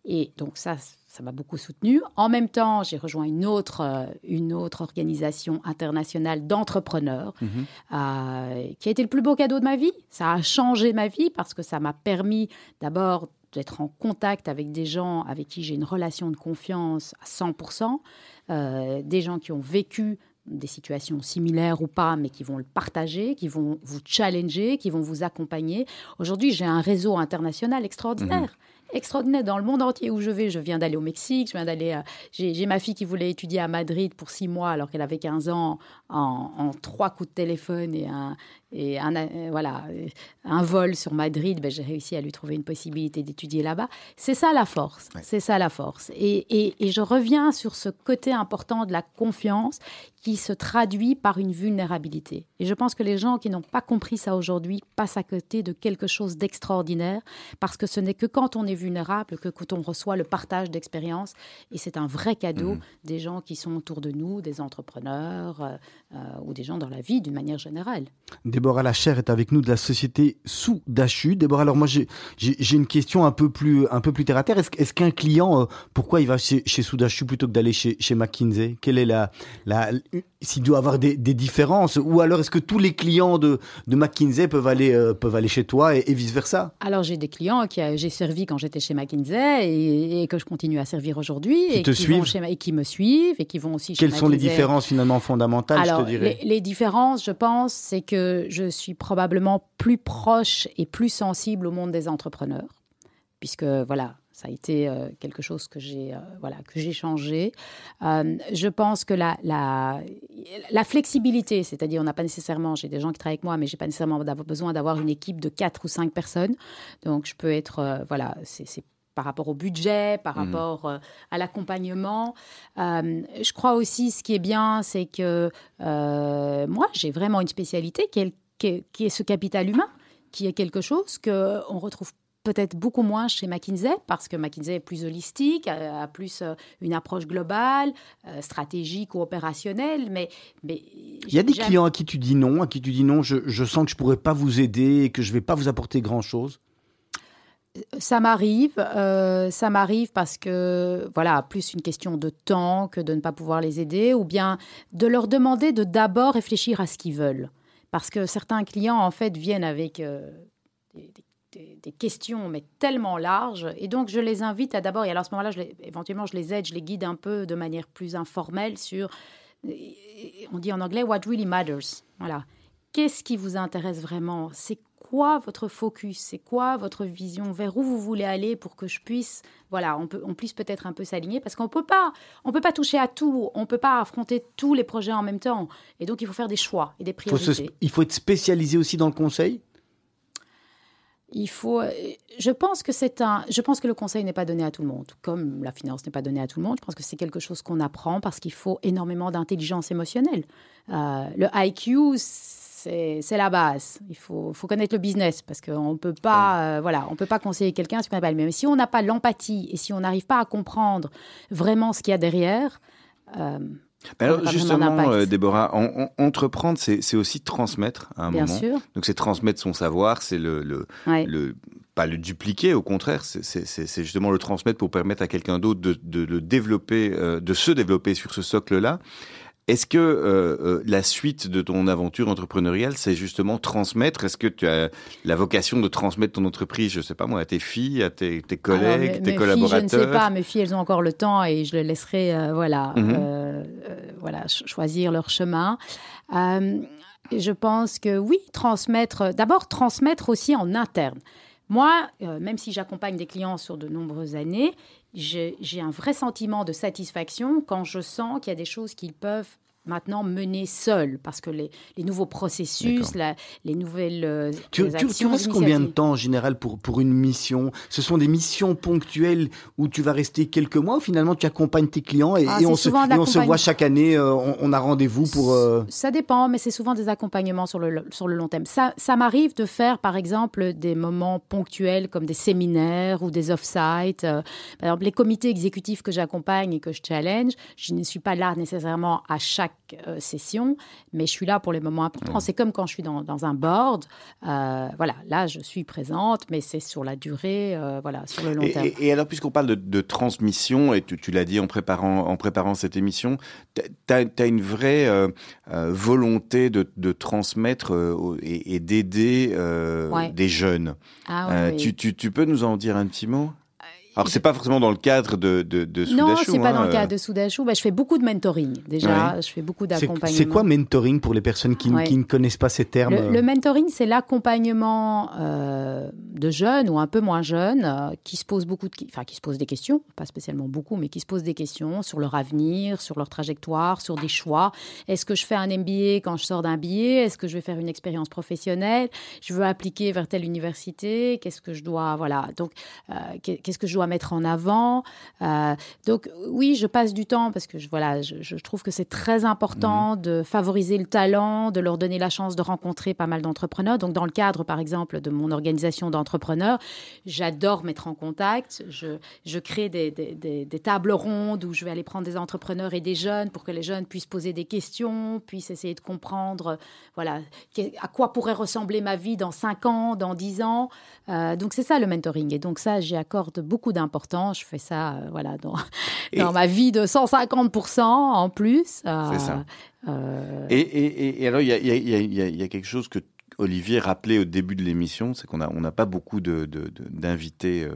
Et donc ça, ça m'a beaucoup soutenu. En même temps, j'ai rejoint une autre, euh, une autre organisation internationale d'entrepreneurs Mhm. euh, qui a été le plus beau cadeau de ma vie. Ça a changé ma vie parce que ça m'a permis d'abord d'être en contact avec des gens avec qui j'ai une relation de confiance à 100%, euh, des gens qui ont vécu des situations similaires ou pas, mais qui vont le partager, qui vont vous challenger, qui vont vous accompagner. Aujourd'hui, j'ai un réseau international extraordinaire. Extraordinaire dans le monde entier où je vais. Je viens d'aller au Mexique, je viens d'aller. à- J'ai ma fille qui voulait étudier à Madrid pour six mois alors qu'elle avait 15 ans en, en trois coups de téléphone et un, et un, euh, voilà, euh, un vol sur Madrid. Ben, J'ai réussi à lui trouver une possibilité d'étudier là-bas. C'est ça la force. Ouais. C'est ça la force. Et, et- et je reviens sur ce côté important de la confiance qui se traduit par une vulnérabilité. Et je pense que les gens qui n'ont pas compris ça aujourd'hui passent à côté de quelque chose d'extraordinaire parce que ce n'est que quand on est vulnérable que quand on reçoit le partage d'expériences. Et c'est un vrai cadeau des gens qui sont autour de nous, des entrepreneurs euh, euh, ou des gens dans la vie d'une manière générale. Déborah Lacher est avec nous de la société sous Dachu. Déborah, alors moi j'ai une question un peu plus un peu plus terre à terre. Est-ce qu'un client, euh, pourquoi il va chez, chez Soudachu plutôt que d'aller chez, chez McKinsey? Quelle est la, la s'il doit avoir des, des différences ou alors est-ce que tous les clients de, de McKinsey peuvent aller euh, peuvent aller chez toi et, vice versa Alors j'ai des clients que j'ai servi quand j'étais chez McKinsey et, et que je continue à servir aujourd'hui Qui et te qui vont suivent chez- et qui me suivent et qui vont aussi chez Quelles sont les différences finalement fondamentales, Alors, je te dirais? les, les différences, je pense, c'est que je suis probablement plus proche et plus sensible au monde des entrepreneurs, puisque voilà, ça a été euh, quelque chose que j'ai euh, voilà que j'ai changé. Euh, je pense que la la, la flexibilité, c'est-à-dire on n'a pas nécessairement, j'ai des gens qui travaillent avec moi, mais j'ai pas nécessairement besoin d'avoir une équipe de quatre ou cinq personnes, donc je peux être voilà, c'est par rapport au budget, par Mhm. rapport euh, à l'accompagnement. Euh, je crois aussi, ce qui est bien, c'est que euh, moi, j'ai vraiment une spécialité qui est, qui est- qui est ce capital humain, qui est quelque chose qu'on retrouve peut-être beaucoup moins chez McKinsey, parce que McKinsey est plus holistique, a, plus euh, une approche globale, euh, stratégique ou opérationnelle, mais... mais Il y a des clients à qui tu dis non, à qui tu dis non, je, je sens que je pourrais pas vous aider et que je vais pas vous apporter grand chose. Ça m'arrive, euh, ça m'arrive parce que, voilà, plus une question de temps que de ne pas pouvoir les aider, ou bien de leur demander de d'abord réfléchir à ce qu'ils veulent. Parce que certains clients, en fait, viennent avec euh, des, des- des questions, mais tellement larges, et donc je les invite à d'abord, et alors à ce moment-là, je les- éventuellement, je les aide, je les guide un peu de manière plus informelle sur, on dit en anglais, what really matters. Voilà. Qu'est-ce qui vous intéresse vraiment? C'est quoi votre focus? C'est quoi votre vision? Vers où vous voulez aller pour que je puisse, voilà, on, peut, on puisse peut-être un peu s'aligner? Parce qu'on peut pas, on peut pas toucher à tout, on peut pas affronter tous les projets en même temps, et donc il faut faire des choix et des Faut se- priorités. il faut être spécialisé aussi dans le conseil? Il faut. euh, Je pense que c'est un. Je pense que le conseil n'est pas donné à tout le monde, comme la finance n'est pas donnée à tout le monde. Je pense que c'est quelque chose qu'on apprend parce qu'il faut énormément d'intelligence émotionnelle. Euh, le IQ, c'est la base. Il faut, faut connaître le business parce qu'on peut pas, euh, voilà, on peut pas conseiller quelqu'un si on n'a pas le même. Mais si on n'a pas l'empathie et si on n'arrive pas à comprendre vraiment ce qu'il y a derrière. euh, Alors justement, euh, Déborah, on- on- entreprendre, c'est aussi transmettre à un bien moment. sûr. Donc c'est transmettre son savoir, c'est le, le, Ouais. le pas le dupliquer, au contraire, c'est- justement le transmettre pour permettre à quelqu'un d'autre de, de, de développer, euh, de se développer sur ce socle-là. Est-ce que euh, euh, la suite de ton aventure entrepreneuriale, c'est justement transmettre? Est-ce que tu as la vocation de transmettre ton entreprise, je sais pas moi, à tes filles, à tes, tes Alors, collègues, mes- tes mes filles, collaborateurs je ne sais pas, mes filles, elles ont encore le temps et je les laisserai, euh, voilà, euh, voilà, ch- choisir leur chemin. Je pense que oui, transmettre, d'abord transmettre aussi en interne. Moi, euh, même si j'accompagne des clients sur de nombreuses années, j'ai un vrai sentiment de satisfaction quand je sens qu'il y a des choses qu'ils peuvent maintenant mener seuls, parce que les, les nouveaux processus, la- les nouvelles euh, Tu, les tu- tu restes combien de temps en général pour, pour une mission? Ce sont des missions ponctuelles où tu vas rester quelques mois ou finalement tu accompagnes tes clients et, Ah, et on, se, souvent et on se d'accompagn- voit chaque année, euh, on, on a rendez-vous pour... euh, Ça dépend, mais c'est souvent des accompagnements sur le, sur le long terme. Ça, ça m'arrive de faire, par exemple, des moments ponctuels comme des séminaires ou des off-sites. Euh, par exemple, les comités exécutifs que j'accompagne et que je challenge, je ne suis pas là nécessairement à chaque euh, session, mais je suis là pour les moments importants. C'est comme quand je suis dans, dans un board. Euh, voilà, là, je suis présente, mais c'est sur la durée, euh, voilà, sur le long Et, terme. et- et alors, puisqu'on parle de, de transmission, et tu, tu l'as dit en préparant, en préparant cette émission, tu as, une vraie volonté de, de transmettre et, et d'aider Ouais. des jeunes. Ah, oui, oui. tu, tu, tu peux nous en dire un petit mot? Alors, c'est pas forcément dans le cadre de, de, de Non, Soudachou, c'est pas hein, dans le euh, cadre de Soudachou. Bah, je fais beaucoup de mentoring déjà. Je fais beaucoup d'accompagnement. C'est quoi mentoring pour les personnes qui, Ouais. qui ne connaissent pas ces termes Le, le mentoring, c'est l'accompagnement euh, de jeunes ou un peu moins jeunes euh, qui se posent beaucoup de, enfin qui se posent des questions, pas spécialement beaucoup, mais qui se posent des questions sur leur avenir, sur leur trajectoire, sur des choix. Est-ce que je fais un MBA quand je sors d'un billet Est-ce que je vais faire une expérience professionnelle? Je veux appliquer vers telle université? Qu'est-ce que je dois, voilà. Donc, euh, qu'est- qu'est-ce que je dois mettre en avant Euh, Donc, oui, je passe du temps parce que je, voilà, je, je trouve que c'est très important de favoriser le talent, de leur donner la chance de rencontrer pas mal d'entrepreneurs. Donc, dans le cadre, par exemple, de mon organisation d'entrepreneurs, j'adore mettre en contact. Je, je crée des, des- des- des tables rondes où je vais aller prendre des entrepreneurs et des jeunes pour que les jeunes puissent poser des questions, puissent essayer de comprendre, euh, voilà, à quoi pourrait ressembler ma vie dans 5 ans, dans 10 ans. Euh, donc, c'est ça le mentoring. Et donc, ça, j'y accorde beaucoup d'importance. Je fais ça, euh, voilà, dans, dans ma vie de 150% en plus. Euh, C'est ça. euh, Et, et, alors, il y a, il y, a, y, a, y a- a quelque chose que Olivier rappelait au début de l'émission, c'est qu'on n'a on n'a pas beaucoup de- de- de- d'invités euh,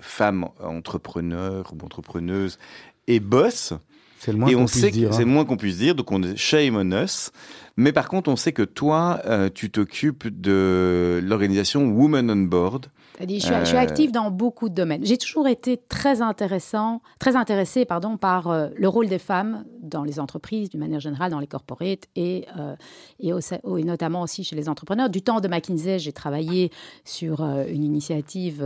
femmes entrepreneurs ou entrepreneuses et boss. C'est le moins et qu'on on puisse sait que dire. c'est hein. le moins qu'on puisse dire, donc on est shame on us. Mais par contre, on sait que toi, euh, tu t'occupes de l'organisation Women on Board. Je, suis, je suis Euh, active dans beaucoup de domaines. J'ai toujours été très intéressant, très intéressée, pardon, par euh, le rôle des femmes dans les entreprises, d'une manière générale, dans les corporates et euh, et, au- au- et notamment aussi chez les entrepreneurs. Du temps de McKinsey, j'ai travaillé sur euh, une initiative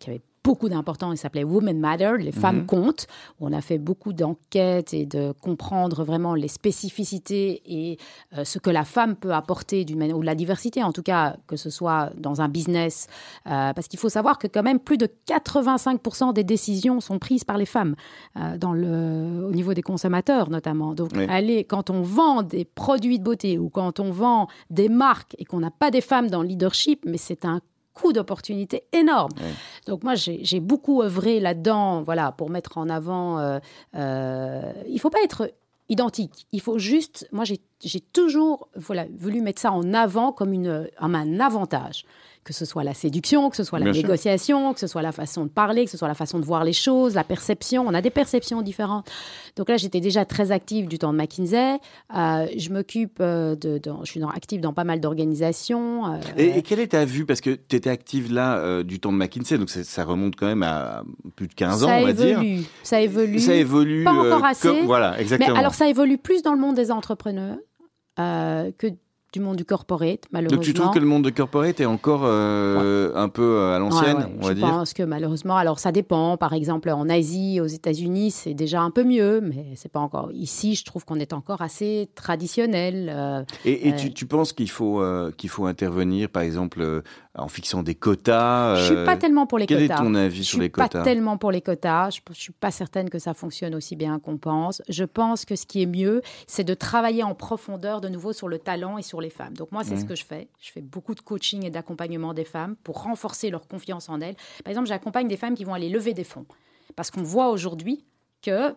qui avait beaucoup d'importance, elle s'appelait Women Matter, les femmes Mhm. comptent. On a fait beaucoup d'enquêtes et de comprendre vraiment les spécificités et euh, ce que la femme peut apporter d'une manière, ou la diversité en tout cas, que ce soit dans un business, euh, parce qu'il faut savoir que quand même plus de 85% des décisions sont prises par les femmes euh, dans le, au niveau des consommateurs notamment. Donc, Oui. allez, quand on vend des produits de beauté ou quand on vend des marques et qu'on n'a pas des femmes dans le leadership, mais c'est un coût d'opportunité énorme. Oui. Donc moi, j'ai beaucoup œuvré là-dedans, voilà, pour mettre en avant. Euh, euh, il faut pas être identique. Il faut juste. Moi, j'ai j'ai toujours, voilà, voulu mettre ça en avant comme une, comme un avantage. Que ce soit la séduction, que ce soit la Bien sûr. négociation, que ce soit la façon de parler, que ce soit la façon de voir les choses, la perception. On a des perceptions différentes. Donc là, j'étais déjà très active du temps de McKinsey. Euh, je m'occupe euh, de, de- je suis active dans pas mal d'organisations. euh, Et, et quelle est ta vue? Parce que tu étais active là euh, du temps de McKinsey, donc ça remonte quand même à plus de 15 ans, on va dire. évolue, ça évolue. Ça évolue. Pas encore assez, comme- voilà, exactement. Mais alors, ça évolue plus dans le monde des entrepreneurs euh, que du monde du corporate, malheureusement. Donc tu trouves que le monde du corporate est encore euh, un peu euh, à l'ancienne, on va je dire Je pense que malheureusement, alors ça dépend. Par exemple, en Asie, aux États-Unis, c'est déjà un peu mieux, mais c'est pas encore. Ici, je trouve qu'on est encore assez traditionnel. Euh, et, et tu, tu, penses qu'il faut qu'il faut intervenir, par exemple, en fixant des quotas Je suis pas tellement pour les quel quotas. Quel est ton avis sur les quotas? Je suis pas tellement pour les quotas. Je, je suis pas certaine que ça fonctionne aussi bien qu'on pense. Je pense que ce qui est mieux, c'est de travailler en profondeur de nouveau sur le talent et sur les femmes. Donc moi, c'est ce que je fais. Je fais beaucoup de coaching et d'accompagnement des femmes pour renforcer leur confiance en elles. Par exemple, j'accompagne des femmes qui vont aller lever des fonds. Parce qu'on voit aujourd'hui que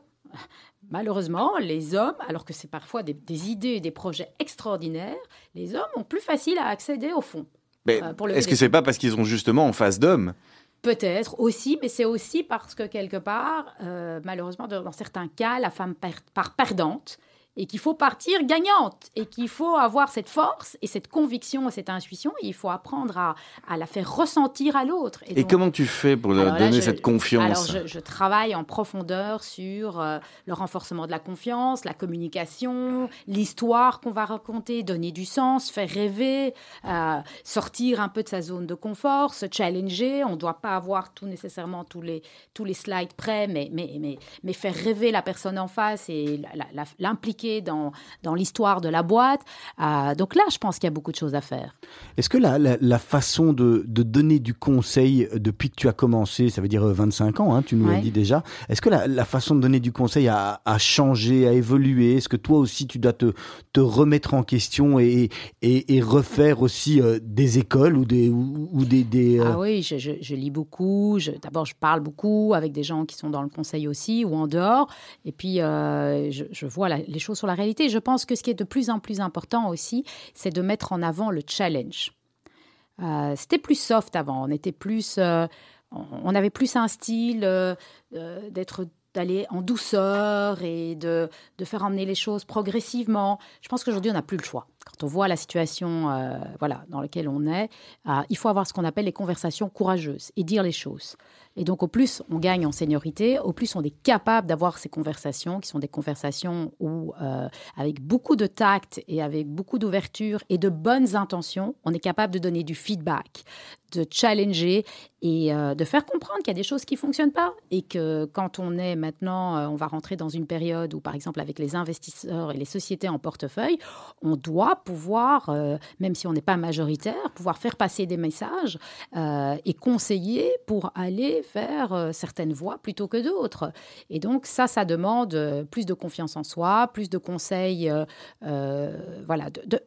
malheureusement, les hommes, alors que c'est parfois des, des, idées et des projets extraordinaires, les hommes ont plus facile à accéder aux fonds. Euh, est-ce que c'est pas parce qu'ils ont justement en face d'hommes? Peut-être aussi, mais c'est aussi parce que quelque part, euh, malheureusement, dans certains cas, la femme part perdante et qu'il faut partir gagnante et qu'il faut avoir cette force et cette conviction et cette intuition. Et il faut apprendre à, à, la faire ressentir à l'autre. Et, comment tu fais pour leur donner cette confiance Alors, je, je, travaille en profondeur sur euh, le renforcement de la confiance, la communication, l'histoire qu'on va raconter, donner du sens, faire rêver, euh, sortir un peu de sa zone de confort, se challenger. On ne doit pas avoir tout nécessairement tous les, tous les slides prêts, mais, mais, mais, mais faire rêver la personne en face et l'impliquer dans, dans l'histoire de la boîte. Euh, donc là, je pense qu'il y a beaucoup de choses à faire. Est-ce que la, la, la façon de, de, donner du conseil depuis que tu as commencé, ça veut dire 25 ans, hein, tu nous ouais. l'as dit déjà, est-ce que la, la, façon de donner du conseil a, a changé, a évolué? Est-ce que toi aussi, tu dois te, te remettre en question et, et, et refaire aussi euh, des écoles ou des... Ou, ou des, des euh... Ah oui, je, je, je lis beaucoup. D'abord, je parle beaucoup avec des gens qui sont dans le conseil aussi ou en dehors. Et puis, euh, je, je vois la, les choses sur la réalité. Je pense que ce qui est de plus en plus important aussi, c'est de mettre en avant le challenge. Euh, C'était plus soft avant, on était plus, euh, on avait plus un style euh, d'être d'aller en douceur et de, de, faire emmener les choses progressivement. Je pense qu'aujourd'hui, on n'a plus le choix. Quand on voit la situation euh, voilà, dans laquelle on est, euh, il faut avoir ce qu'on appelle les conversations courageuses et dire les choses. Et donc, au plus on gagne en seniorité, au plus on est capable d'avoir ces conversations, qui sont des conversations où, euh, avec beaucoup de tact et avec beaucoup d'ouverture et de bonnes intentions, on est capable de donner du feedback, de challenger et de faire comprendre qu'il y a des choses qui ne fonctionnent pas et que quand on est maintenant, on va rentrer dans une période où, par exemple, avec les investisseurs et les sociétés en portefeuille, on doit pouvoir, euh, même si on n'est pas majoritaire, pouvoir faire passer des messages et conseiller pour aller faire euh, certaines voies plutôt que d'autres. Et donc ça, ça demande euh, plus de confiance en soi, plus de conseils, euh, euh, voilà, de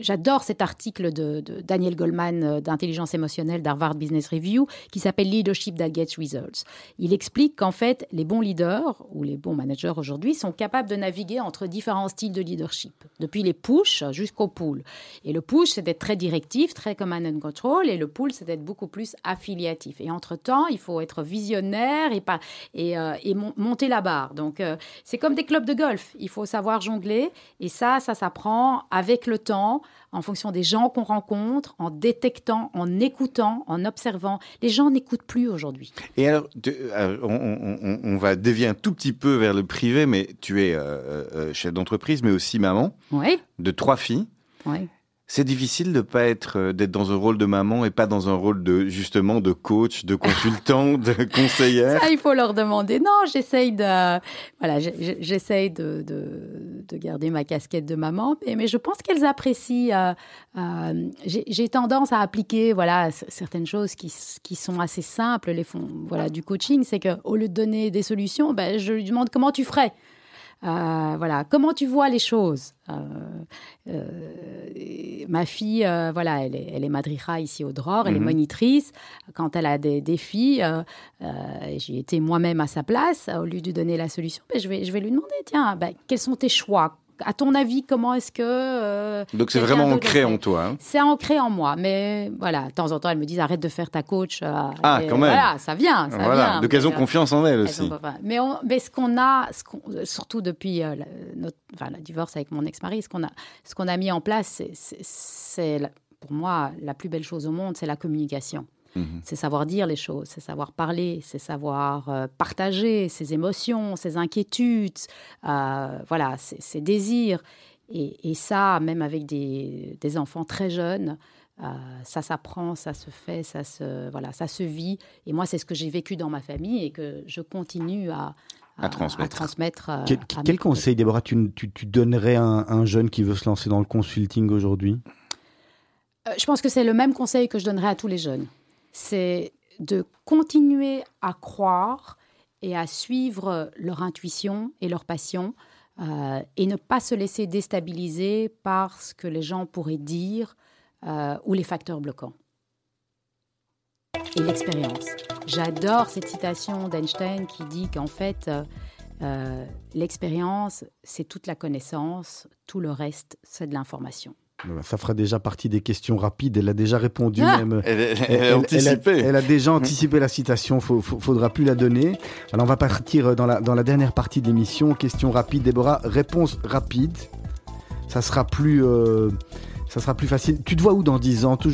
J'adore cet article de, Daniel Goldman d'intelligence émotionnelle d'Harvard Business Review qui s'appelle Leadership that gets results. Il explique qu'en fait, les bons leaders ou les bons managers aujourd'hui sont capables de naviguer entre différents styles de leadership, depuis les push jusqu'au pull. Et le push, c'est d'être très directif, très command and control, et le pull, c'est d'être beaucoup plus affiliatif. Et entre-temps, il faut être visionnaire et, pas, et, euh, monter la barre. Donc, euh, c'est comme des clubs de golf. Il faut savoir jongler, et ça, ça s'apprend avec le temps en fonction des gens qu'on rencontre, en détectant, en écoutant, en observant. Les gens n'écoutent plus aujourd'hui. Et alors, euh, on, on, on, va dévier un tout petit peu vers le privé, mais tu es euh, euh, chef d'entreprise, mais aussi maman oui. de trois filles. Oui. C'est difficile de pas être d'être dans un rôle de maman et pas dans un rôle de justement de coach, de consultant, de conseillère. Ça, il faut leur demander. Non, j'essaye de voilà, j'essaye de, de, de, garder ma casquette de maman, mais, mais je pense qu'elles apprécient. Euh, euh, J'ai tendance à appliquer voilà certaines choses qui, qui sont assez simples, les fonds voilà du coaching, c'est que au lieu de donner des solutions, ben, je lui demande comment tu ferais. Euh, voilà, comment tu vois les choses? Euh, euh, Ma fille, voilà, elle est, elle est madricha ici au Dror, elle mm -hmm. est monitrice. Quand elle a des défis, j'ai été moi-même à sa place. Au lieu de lui donner la solution, ben, je, vais, je vais lui demander, tiens, ben, quels sont tes choix? À ton avis, comment est-ce que... Euh, Donc c'est vraiment ancré en toi. Hein c'est ancré en moi. Mais voilà, de temps en temps, elles me disent arrête de faire ta coach. Euh, ah, quand même. Voilà, ça vient. Ça voilà. vient Donc elles ont confiance en elles aussi. Ont, mais, on, mais, ce qu'on a, ce qu surtout depuis euh, notre, enfin, la divorce avec mon ex-mari, ce qu'on a, ce qu'on a mis en place, c'est pour moi la plus belle chose au monde, c'est la communication. Mmh. C'est savoir dire les choses, c'est savoir parler, c'est savoir euh, partager ses émotions, ses inquiétudes, euh, voilà, ses, ses, désirs. Et, ça, même avec des, enfants très jeunes, euh, ça s'apprend, ça se fait, ça se, voilà, ça se vit. Et moi, c'est ce que j'ai vécu dans ma famille et que je continue à, à, transmettre. Quel, conseil, Déborah, tu, tu, donnerais à un, jeune qui veut se lancer dans le consulting aujourd'hui? Euh, Je pense que c'est le même conseil que je donnerais à tous les jeunes. C'est de continuer à croire et à suivre leur intuition et leur passion euh, et ne pas se laisser déstabiliser par ce que les gens pourraient dire ou les facteurs bloquants et l'expérience. J'adore cette citation d'Einstein qui dit qu'en fait, euh, euh, l'expérience, c'est toute la connaissance, tout le reste, c'est de l'information. Ça fera déjà partie des questions rapides. Elle a déjà répondu ah même. Elle, a, déjà anticipé la citation. Il faudra plus la donner. Alors on va partir dans la, dans la dernière partie de l'émission. Question rapide, Déborah. Réponse rapide. Ça sera plus, euh, ça sera plus facile. Tu te vois où dans 10 ans?